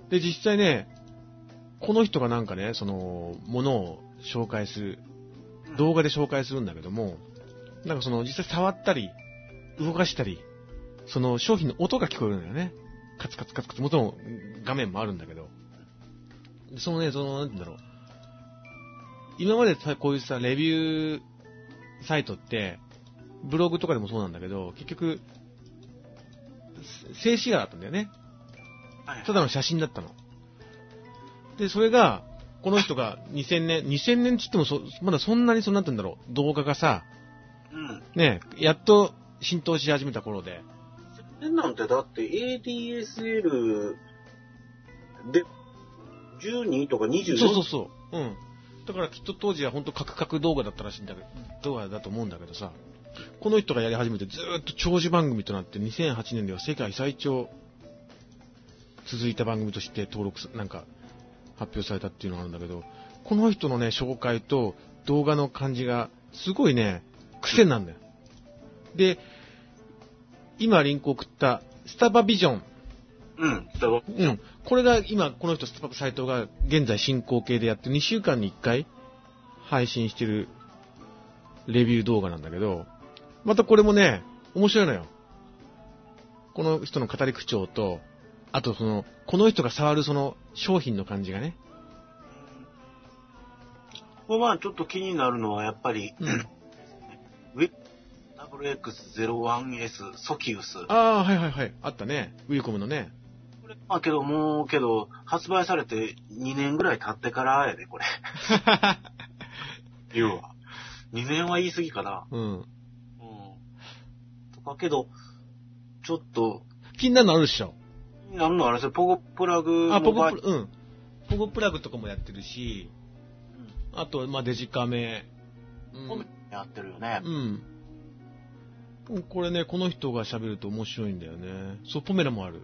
で、実際ね、この人がなんかね、その、ものを紹介する、動画で紹介するんだけども、なんかその、実際触ったり、動かしたり、その商品の音が聞こえるんだよね。カツカツカツカツ、もちろん画面もあるんだけど。でそのね、その、なんて言うんだろう。今までさ、こういうさ、レビューサイトって、ブログとかでもそうなんだけど、結局、静止画だったんだよね。はいただの写真だったの。で、それが、この人が2000年、2000年って言ってもそ、まだそんなにそのなんて言うんだろう、動画がさ、うん。ね、やっと浸透し始めた頃で、えなんてだって ADSL で12とか24そうそうそう、うん。だからきっと当時は本当カクカク動画だったらしいんだけど、動画だと思うんだけどさ、この人がやり始めてずーっと長寿番組となって2008年では世界最長続いた番組として登録さ、なんか発表されたっていうのがあるんだけど、この人のね、紹介と動画の感じがすごいね、癖になるんだよ。で、今リンク送ったスタバビジョンうん。だろうん。これが今、この人、スタバサイトが現在進行形でやって2週間に1回配信してるレビュー動画なんだけど、またこれもね、面白いのよ。この人の語り口調と、あとその、この人が触るその商品の感じがね。これまあちょっと気になるのはやっぱり、うん。WX01S ソキウス。ああ、はいはいはい。あったね。ウィーコムのね。これまあけどもう、けど、発売されて2年ぐらい経ってからやで、これ。言うわ。2年は言い過ぎかな。うん。うん。とかけど、ちょっと、気になるのあるでしょ？なんのあれそれ、ポゴプラグあ、ポゴプラ、うん。ポゴプラグとかもやってるし、あと、まあ、デジカメ。うんうんやってるよね。うん。これね、この人が喋ると面白いんだよね。そう、ポメラもある。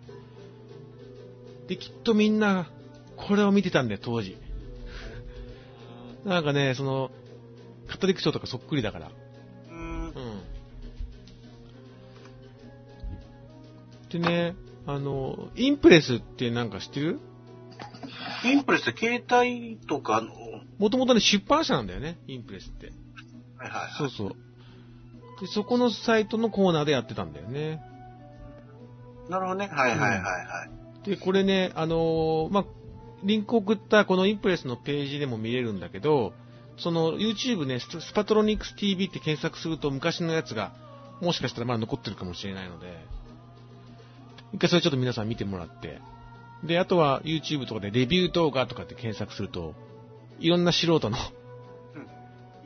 で、きっとみんな、これを見てたんだよ、当時。なんかね、その、カトリック賞とかそっくりだから。うんう。ん。でね、あの、インプレスってなんか知ってる？インプレスって携帯とかの、もともとね、出版社なんだよね、インプレスって。はいはいはい。そうそう。で、そこのサイトのコーナーでやってたんだよね。なるほどね。はいはいはいはい。で、これね、あのーまあ、リンク送ったこのインプレスのページでも見れるんだけど、その YouTube ね、ススパトロニクス TV って検索すると昔のやつが、もしかしたらまだ残ってるかもしれないので、一回それちょっと皆さん見てもらって、で、あとは YouTube とかでレビュー動画とかって検索すると、いろんな素人のうん、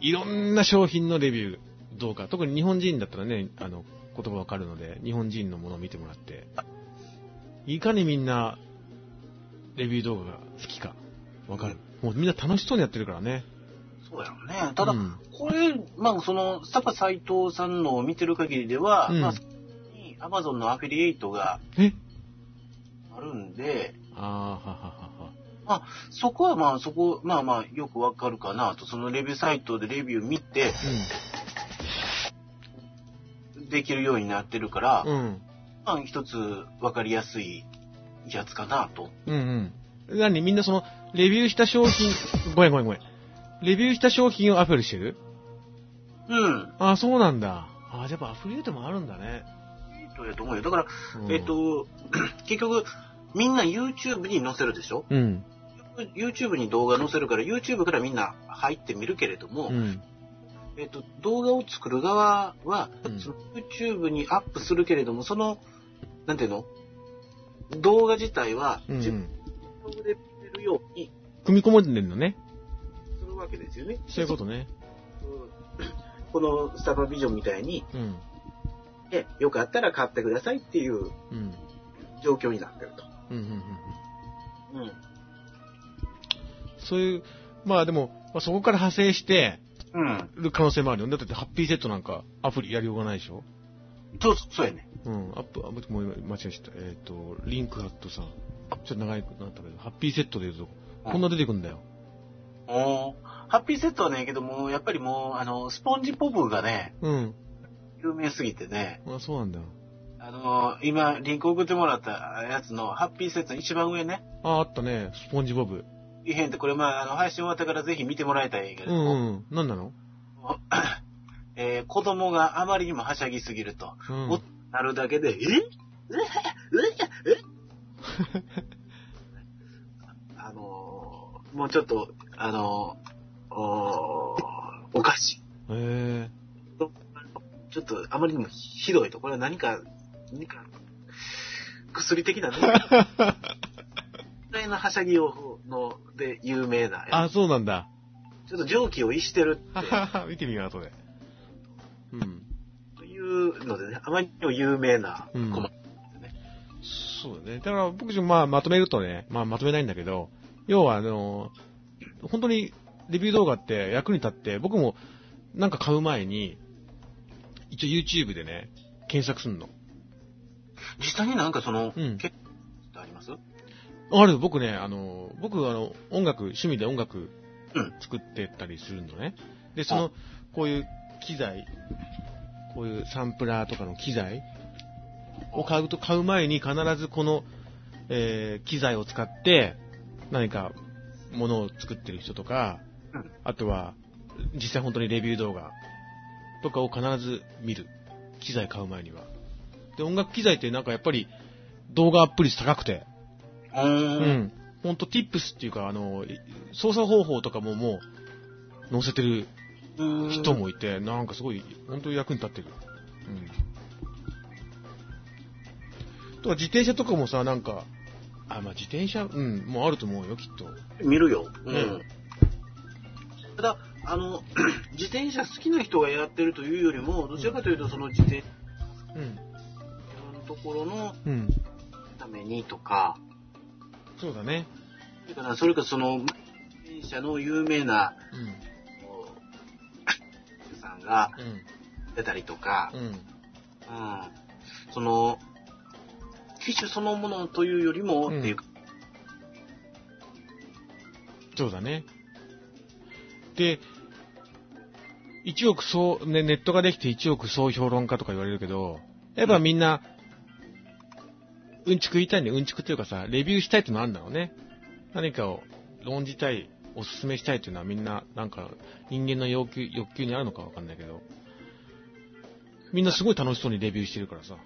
いろんな商品のレビュー動画、特に日本人だったらね、あの、言葉わかるので、日本人のものを見てもらって、いかにみんな、レビュー動画が好きか、わかる。もうみんな楽しそうにやってるからね。そうやろうね。ただ、うんこれ、まあその、サパ斎藤さんのを見てる限りでは、うんまあ、に Amazon のアフィリエイトがえ？あるんで、あーはははは。そこはまあそこ、まあまあよくわかるかなと、そのレビューサイトでレビュー見て、できるようになってるから、うん。うん。まあ一つわかりやすいやつかなと。うんうん。何？みんなその、レビューした商品、ごめんごめんごめん。レビューした商品をアプリしてる？うん。ああ、そうなんだ。ああ、じゃあやっぱアフリエイトもあるんだね。そうやと思うよ。だから、うんえっ、、と、結局、みんな YouTube に載せるでしょ？うん。YouTube に動画載せるから、YouTube からみんな入ってみるけれども、うん。えっと、動画を作る側は、うんその YouTube にアップするけれども、その、なんていうの？動画自体はうん自分ので見れるように組み込んでんのね。するわけですよね。そういうことね。うんこのスタバビジョンみたいに、うん。えよかったら買ってくださいっていううん。状況になってると。うん。うん。うん。うん。そういう、まあでも、まあ、そこから派生してうん。る可能性もあるよ。だってハッピーセットなんかアプリやりようがないでしょ？そう、そうやね。うん。アップ、あ、もう今間違えちゃった。えっ、と、リンクハットさん。ちょっと長いくなったけど、ハッピーセットで言うと、こんな出てくんだよ。おーハッピーセットはね、けども、やっぱりもう、あの、スポンジポブがね、うん。有名すぎてね、あ、そうなんだ。あの、今、リンク送ってもらったやつのハッピーセットの一番上ね、あ、あったね。スポンジボブ。異変って、これ、まあ、あの、配信終わったからぜひ見てもらいたいけれうんども、うん。なんなの？えー子供があまりにもはしゃぎすぎると、うん。おなるだけで、え？え？え？あのーもうちょっと、あのーおおかしい。へえ。ちょっとあまりにもひどいと、これは何か、何か、薬的なね、ぐらいのはしゃぎ用ので有名な、あ、そうなんだ。ちょっと蒸気を逸してるははは、見てみよう、後で。うん。というのでね、あまりにも有名なうんコマ、そうだね。だから僕自身まあまとめるとね、まあまとめないんだけど、要はあの、本当にレビュー動画って役に立って、僕もなんか買う前に、一応 YouTube でね、検索すんの。実際になんかその、うん。結ってあります？ある、僕ね、あの、僕あの、音楽、趣味で音楽うん。作ってたりするのね。で、その、こういう機材、こういうサンプラーとかの機材を買うと、買う前に必ずこの、えー機材を使って、何か、ものを作ってる人とか、うん。あとは、実際本当にレビュー動画とかを必ず見る。機材買う前には。で、音楽機材ってなんかやっぱり動画アップ率高くて、うんん。ほんと tips っていうか、あの、操作方法とかももう載せてるうん人もいて、なんかすごい、本当に役に立ってる。うん。とか自転車とかもさ、なんか、あ、まあ自転車、うん、もうあると思うよ、きっと。見るよ。うん。うんただ、あの、自転車好きな人がやってるというよりも、どちらかというと、その自転車うん。のところのうん。ためにとか、そうだね。それからそれかその、自転車の有名な、うん。さんがうん。出たりとか、うん。うん。その、機種そのものというよりも、うんっていうか、そうだね。で、一億総、ね、ネットができて一億総評論家とか言われるけど、やっぱみんな、うんちく言いたいね。うんちくっていうかさ、レビューしたいってのあるんだろうね。何かを論じたい、おすすめしたいっていうのはみんな、なんか、人間の要求、欲求にあるのかわかんないけど。みんなすごい楽しそうにレビューしてるからさ。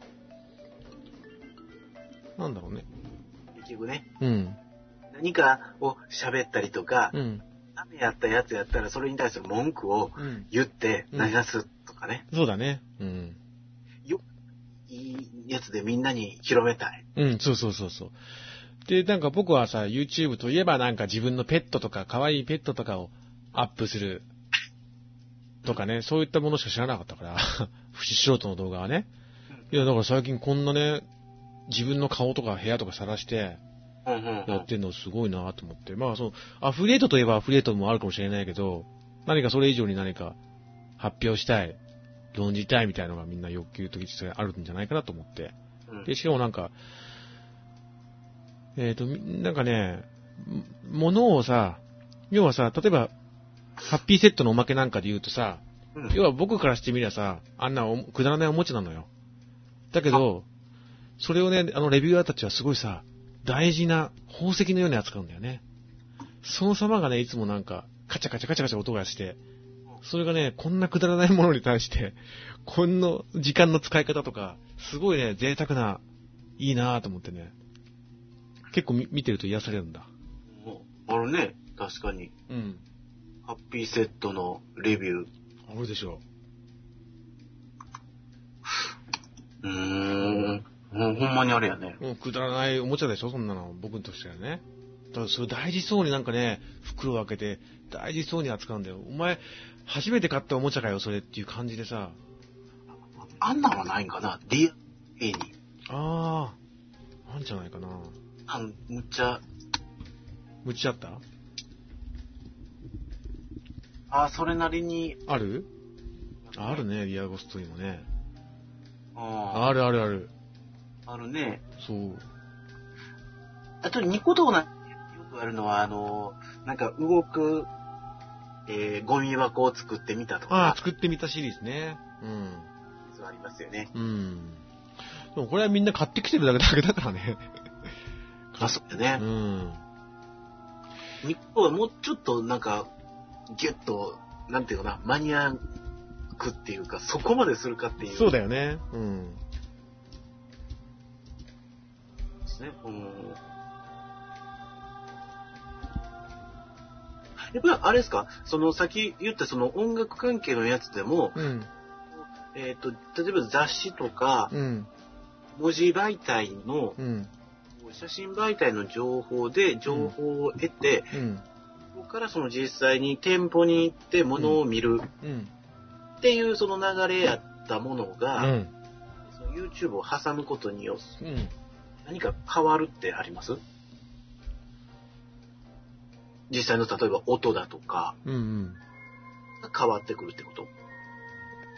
なんだろうね。結局ね、うん。何かを喋ったりとかう、ん。やったやつやったらそれに対する文句をうん。言ってうん流すとかね、そうだね。うん。いいやつでみんなに広めたい。うん、そうそうそうそう。で、なんか僕はさ、YouTube といえばなんか自分のペットとか、可愛いペットとかをアップする。とかね、そういったものしか知らなかったから、不素人の動画はね。いや、だから最近こんなね、自分の顔とか部屋とか晒してやってんのすごいなと思って。まあその、アフリエイトといえばアフリエイトもあるかもしれないけど、何かそれ以上に何か発表したい、論じたいみたいなのがみんな欲求としてあるんじゃないかなと思って。うんで、しかもなんか、えっ、と、みなんかね、も物をさ、要はさ、例えば、ハッピーセットのおまけなんかで言うとさ、うん要は僕からしてみりゃさ、あんなおくだらないおもちゃなのよ。だけど、それをね、あのレビュアーたちはすごいさ、大事な宝石のように扱うんだよね。その様がね、いつもなんか、カチャカチャカチャカチャ音がして、それがね、こんなくだらないものに対して、こんな時間の使い方とか、すごいね、贅沢な、いいなぁと思ってね。結構み見てると癒されるんだ。あるね、確かに。うん。ハッピーセットのレビュー。あるでしょ。うーん。もうほんまにあれやね。もうくだらないおもちゃでしょそんなの、僕としてはね。だからそれ大事そうになんかね、袋を開けて、大事そうに扱うんだよ。お前、初めて買ったおもちゃかよ、それっていう感じでさ。あんなんはないんかな ?DNA に。あー、なんじゃないかな。あんむっちゃ、むちあった？あ、それなりに、ある？あるね、リアゴストにもね。ああるあるある。あるね。そう。あと、ニコ動な、よくあるのは、あの、なんか動く、えー、ゴミ箱を作ってみたとああ、か、作ってみたシリーズね。そうありますよね。うん。うん。でもこれはみんな買ってきてるだけだけだからね。あ、そうだよね。うん。ニコ動はもうちょっとなんか、ギュッと、なんていうかな、マニアックっていうか、そこまでするかっていう。そうだよね。うん。ですね。うん。やっぱりあれですか？その先言ったその音楽関係のやつでも、うん。えっ、と、例えば雑誌とか、うん。文字媒体の、うん。写真媒体の情報で情報を得て、うん。そこからその実際に店舗に行って物を見るうん。っていうその流れやったものうが、ん。その YouTube を挟むことによってうん。何か変わるってあります？実際の例えば音だとかうん。うん。が変わってくるってこと？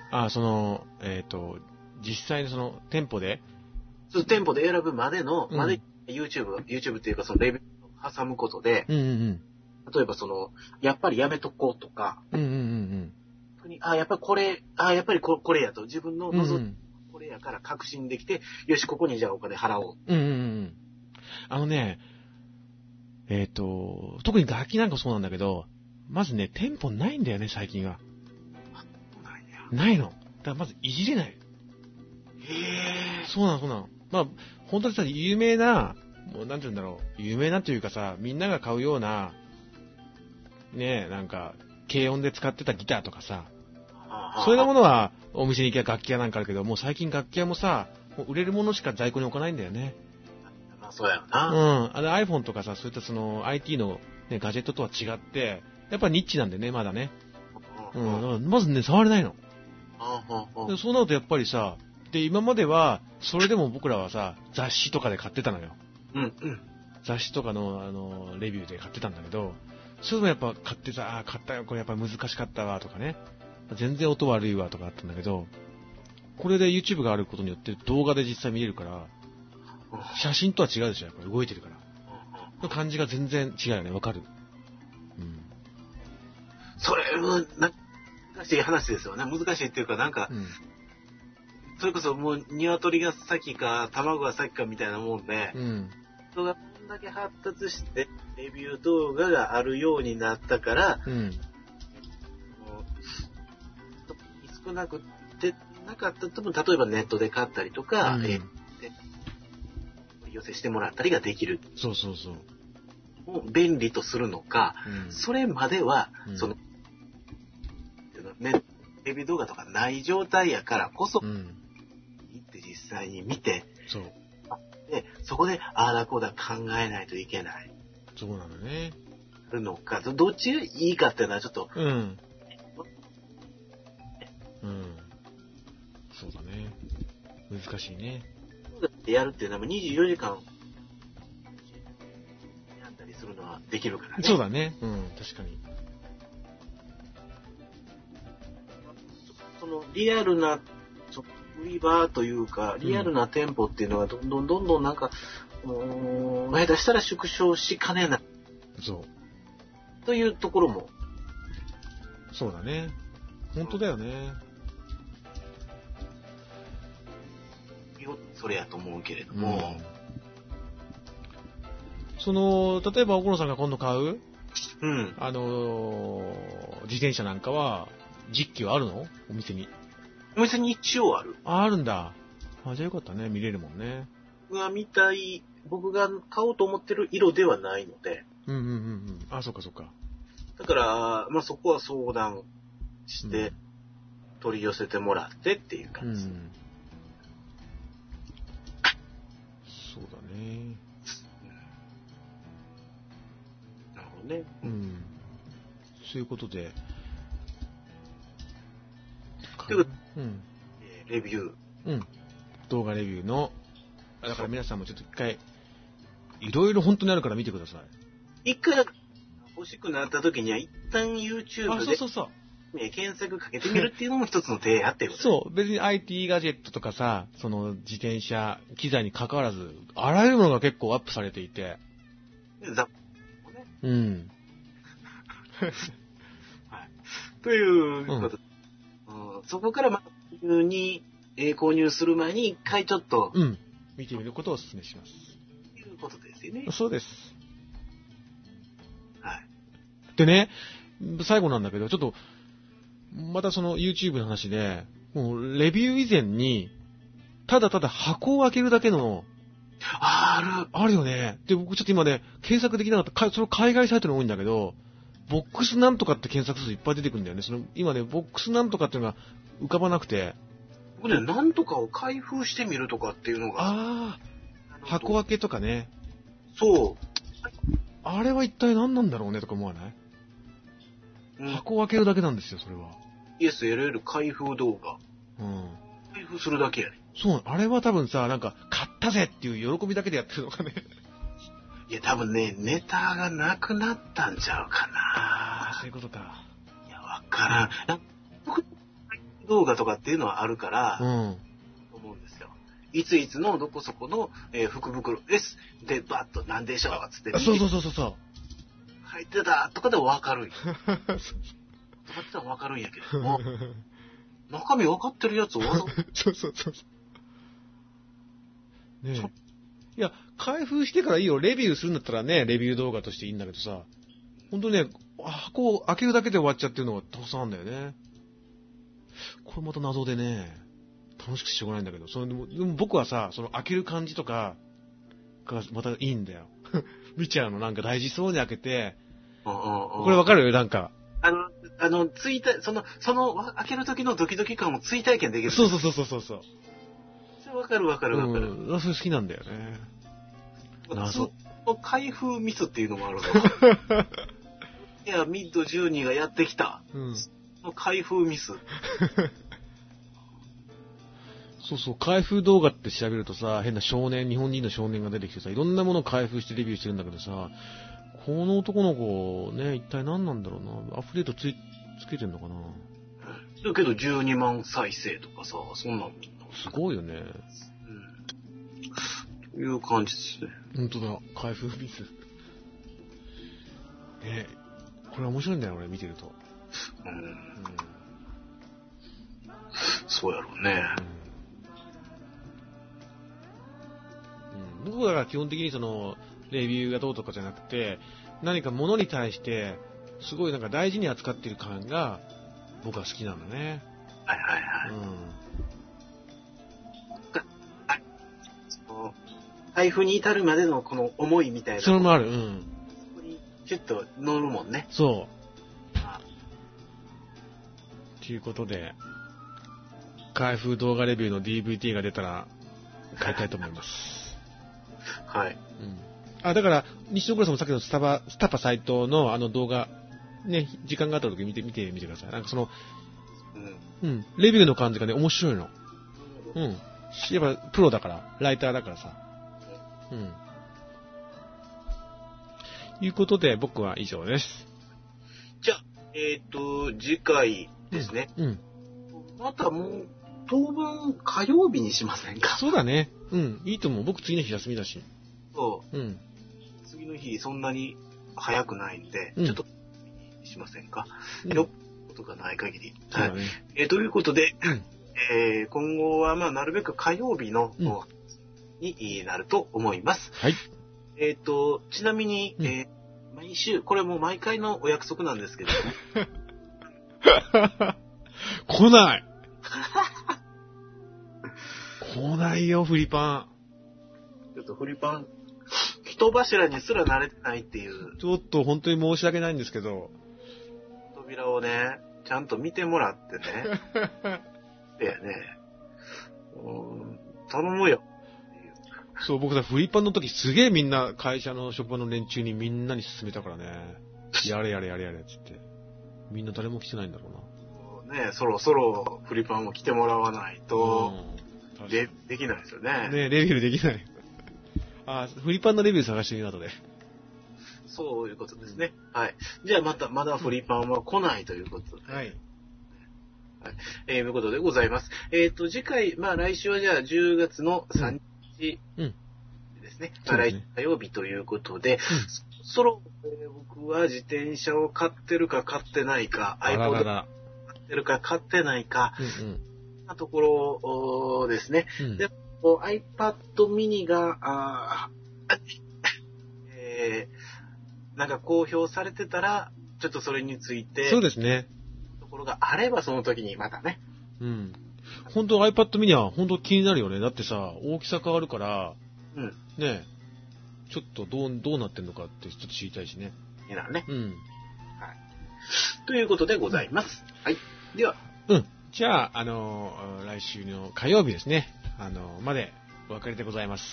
あ、その、えっ、と、実際にその店舗で、店舗で選ぶまでの、うんまで YouTube、YouTube っていうかそのレビューを挟むことで、うんうん例えばその、やっぱりやめとこうとか、うん。うんうん逆にあ、やっぱりこれ、あ、やっぱりここれやと、自分のうんうん。うんう望むん。やから確信できて、よし、ここにじゃあお金払おう。うんうんうん。あのね、えっ、と、特に楽器なんかそうなんだけど、まずね、店舗ないんだよね、最近は。ないの。だからまずいじれない。へえ。そうなの、そうなの。まあ、本当にさ、有名な、もうなんて言うんだろう、有名なというかさ、みんなが買うような、ねえ、なんか、軽音で使ってたギターとかさ、そういうもの。のはお店に行きゃ楽器屋なんかあるけど、もう最近楽器屋もさ、もう売れるものしか在庫に置かないんだよね。まあ、そうやろうん。な。あの iPhone とかさ、そういったその IT の、ね、ガジェットとは違って、やっぱニッチなんでね、まだね。うん。だからまずね、触れないの。うん。でそうなるとやっぱりさ、で、今までは、それでも僕らはさ、雑誌とかで買ってたのよ。うん。うん。雑誌とかの、あの、レビューで買ってたんだけど、それでもやっぱ買ってさ、あー買ったよ、これやっぱ難しかったわ、とかね。全然音悪いわ、とかあったんだけど、これで YouTube があることによって動画で実際見れるから、写真とは違うでしょ、やっぱり動いてるから。の感じが全然違うよね、わかる。うん。それは、な、難しい話ですよね。難しいっていうか、なんか、うん。それこそもう鶏が先か卵が先かみたいなもんで、うん。人がこんだけ発達して、レビュー動画があるようになったから、うん。少なくてなかったとも、例えばネットで買ったりとか、うんえー寄せしてもらったりができる。そうそうそう。を便利とするのか、うん。それまでは、うんその、ね、レビ動画とかない状態やからこそ、うん。行って実際に見て、そう。で、そこで、ああだこうだ考えないといけない。そうなのね。るのか、どどっちがいいかっていうのはちょっと、うん。うん。そうだね。難しいね。やるっていうのは24時間、やったりするのはできるからね。そうだね。うん、確かに。そのリアルな、そ売り場というか、リアルな店舗っていうのがどんどんどんどんなんか、うーん、下手したら縮小しかねないそう。というところも、そうだね。本当だよね。それやと思うけれどうんも、その、例えば、小野さんが今度買う、うん。あのー自転車なんかは、実機はあるの？お店に。お店に一応ある。あ、あるんだ。あ、じゃあよかったね。見れるもんね。僕が見たい、僕が買おうと思ってる色ではないので、うんうんうんうん。あ、そっかそっか。だから、まあそこは相談して、取り寄せてもらってってい。う感じ。ん。ね。なるほどね。うん。そういうことで。というこうん。えーレビュー。うん。動画レビューの、あだから皆さんもちょっと一回、いろいろ本当にあるから見てください。一回欲しくなった時には一旦あ、YouTube でそうそうそう。えー検索かけてみるっていうのも一つの手やっていうことそう、別に IT ガジェットとかさ、その自転車、機材に関わらず、あらゆるものが結構アップされていて、でザップね。うん。ということ、うんそこからまあ、購入に、えー購入する前に一回ちょっと、うん。見てみることをお勧めしまいうことですよね。す。そうです。はい。でね、最後なんだけど、ちょっと、またその YouTube の話で、もうレビュー以前に、ただただ箱を開けるだけの、ああるよね。で、僕ちょっと今ね、検索できなかった、かその海外サイトに多いんだけど、ボックスなんとかって検索するといっぱい出てくるんだよね。その、今ね、ボックスなんとかっていうのが浮かばなくて、る。僕ね、なんとかを開封してみるとかっていうのが、ああ、箱開けとかね。そう。あれは一体何なんだろうねとか思わない？うん箱を開けるだけなんですよ、それは。ESLL 開封動画。うん。開封するだけやね。そう、あれは多分さ、なんか、買ったぜっていう喜びだけでやってるのかね。いや、多分ね、ネタがなくなったんちゃうかな。そういうことか。いや、わからん。なんか僕、動画とかっていうのはあるから、うん。と思うんですよ。いついつのどこそこの、えー福袋です。で、バッとなんでしょうつって、あそうそうそうそうそう。入ってたとかでわかる んよ。そうとかってのはわかるんやけども、中身わかってるやつをわざ そうそうそうそう。ねえ。いや、開封してからいいよ。レビューするんだったらね、レビュー動画としていいんだけどさ、ほんとね、箱を開けるだけで終わっちゃってるのがたくさんあるんだよね。これまた謎でね、楽しくてしょうがないんだけど、それでもでも僕はさ、その開ける感じとかがまたいいんだよ。見ちゃうの、なんか大事そうに開けて、ここれわかる？なんか。あの、あの、追体、その、その、わ開ける時のドキドキ感を追体験できる。そうそうそうそうそうそわかるわかるわかる。うん、それ好きなんだよね。謎ずっと開封ミスっていうのもあるの。いや、ミッド12がやってきた。うん。開封ミス。そうそう、開封動画って調べるとさ、変な少年、日本人の少年が出てきてさ、いろんなものを開封してレビューしてるんだけどさ、この男の子、ね、一体何なんだろうな。アフレートつい、つけてんのかな？だけど12万再生とかさ、そんなの？すごいよね。うん。という感じですね。本当だ、開封ミス。ねこれ面白いんだよ、俺見てると。うん。うん、そうやろうね。うん。僕らは基本的にその、レビューがどうとかじゃなくて、何か物に対して、すごいなんか大事に扱ってる感が、僕は好きなんだね。はいはいはい。うん。財布に至るまでのこの思いみたいな。それもある、うん。そこにキュッと乗るもんね。そう。ということで、開封動画レビューの DVD が出たら買いたいと思います。はい。うん。あ、だから、西野倉さんもさっきのスタバ、スタパ斎藤のあの動画、ね、時間があった時見て、見てみてください。なんかその、うん。うん。レビューの感じがね、面白いの。うん。やっぱ、プロだから、ライターだからさ。うん。いうことで、僕は以上です。じゃあ、えっ、ー、と、次回ですね。うん。またもう、当分火曜日にしませんか？そうだね。うん。いいと思う。僕次の日休みだし。そう。うん。次の日そんなに早くないんで、うん、ちょっと、しませんか？うん、よっことがない限り。はい。えー、ということで、うん、えー、今後はまあなるべく火曜日の、うん、になると思います。はい。えっ、ー、と、ちなみに、うん、えー、毎週、これもう毎回のお約束なんですけどね。来ない来ないよ、フリパン。ちょっとフリパン、人柱にすら慣れてないっていう。ちょっと本当に申し訳ないんですけど。扉をね、ちゃんと見てもらってね。いやね、頼むよ。そう、僕さ、フリパンの時すげえみんな、会社の職場の連中にみんなに勧めたからね。やれやれやれやれ、つって。みんな誰も来てないんだろうな。ねそろそろフリパンを来てもらわないと、うん、で、できないですよね。ねレビューできない。あ、フリパンのレビュー探してみる後で。そういうことですね。はい。じゃあまた、まだフリパンは来ないということで。はい。はい。えー、ということでございます。えっ、ー、と、次回、まあ来週はじゃあ10月の3日ですね。う来火曜日ということで、うん、そろ、えー、僕は自転車を買ってるか買ってないか、iPod を買ってるか買ってないか、うんうん、なところですね。うん、で iPad mini が、あ えー、なんか公表されてたら、ちょっとそれについて、そうですね。ところがあれば、その時にまたね。うん。本当 iPad mini は本当気になるよね。だってさ、大きさ変わるから、うん。ねちょっとどう、どうなってんのかってちょっと知りたいしね。いなね。うん。はい。ということでございます。はい。では。うん。じゃあ、あのー、来週の火曜日ですね。あのー、までお別れでございます。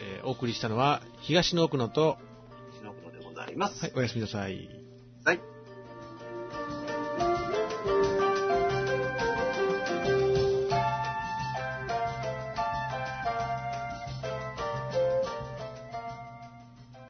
えー、お送りしたのは、東の奥野と、ざいます。はい、おやすみなさい。はい。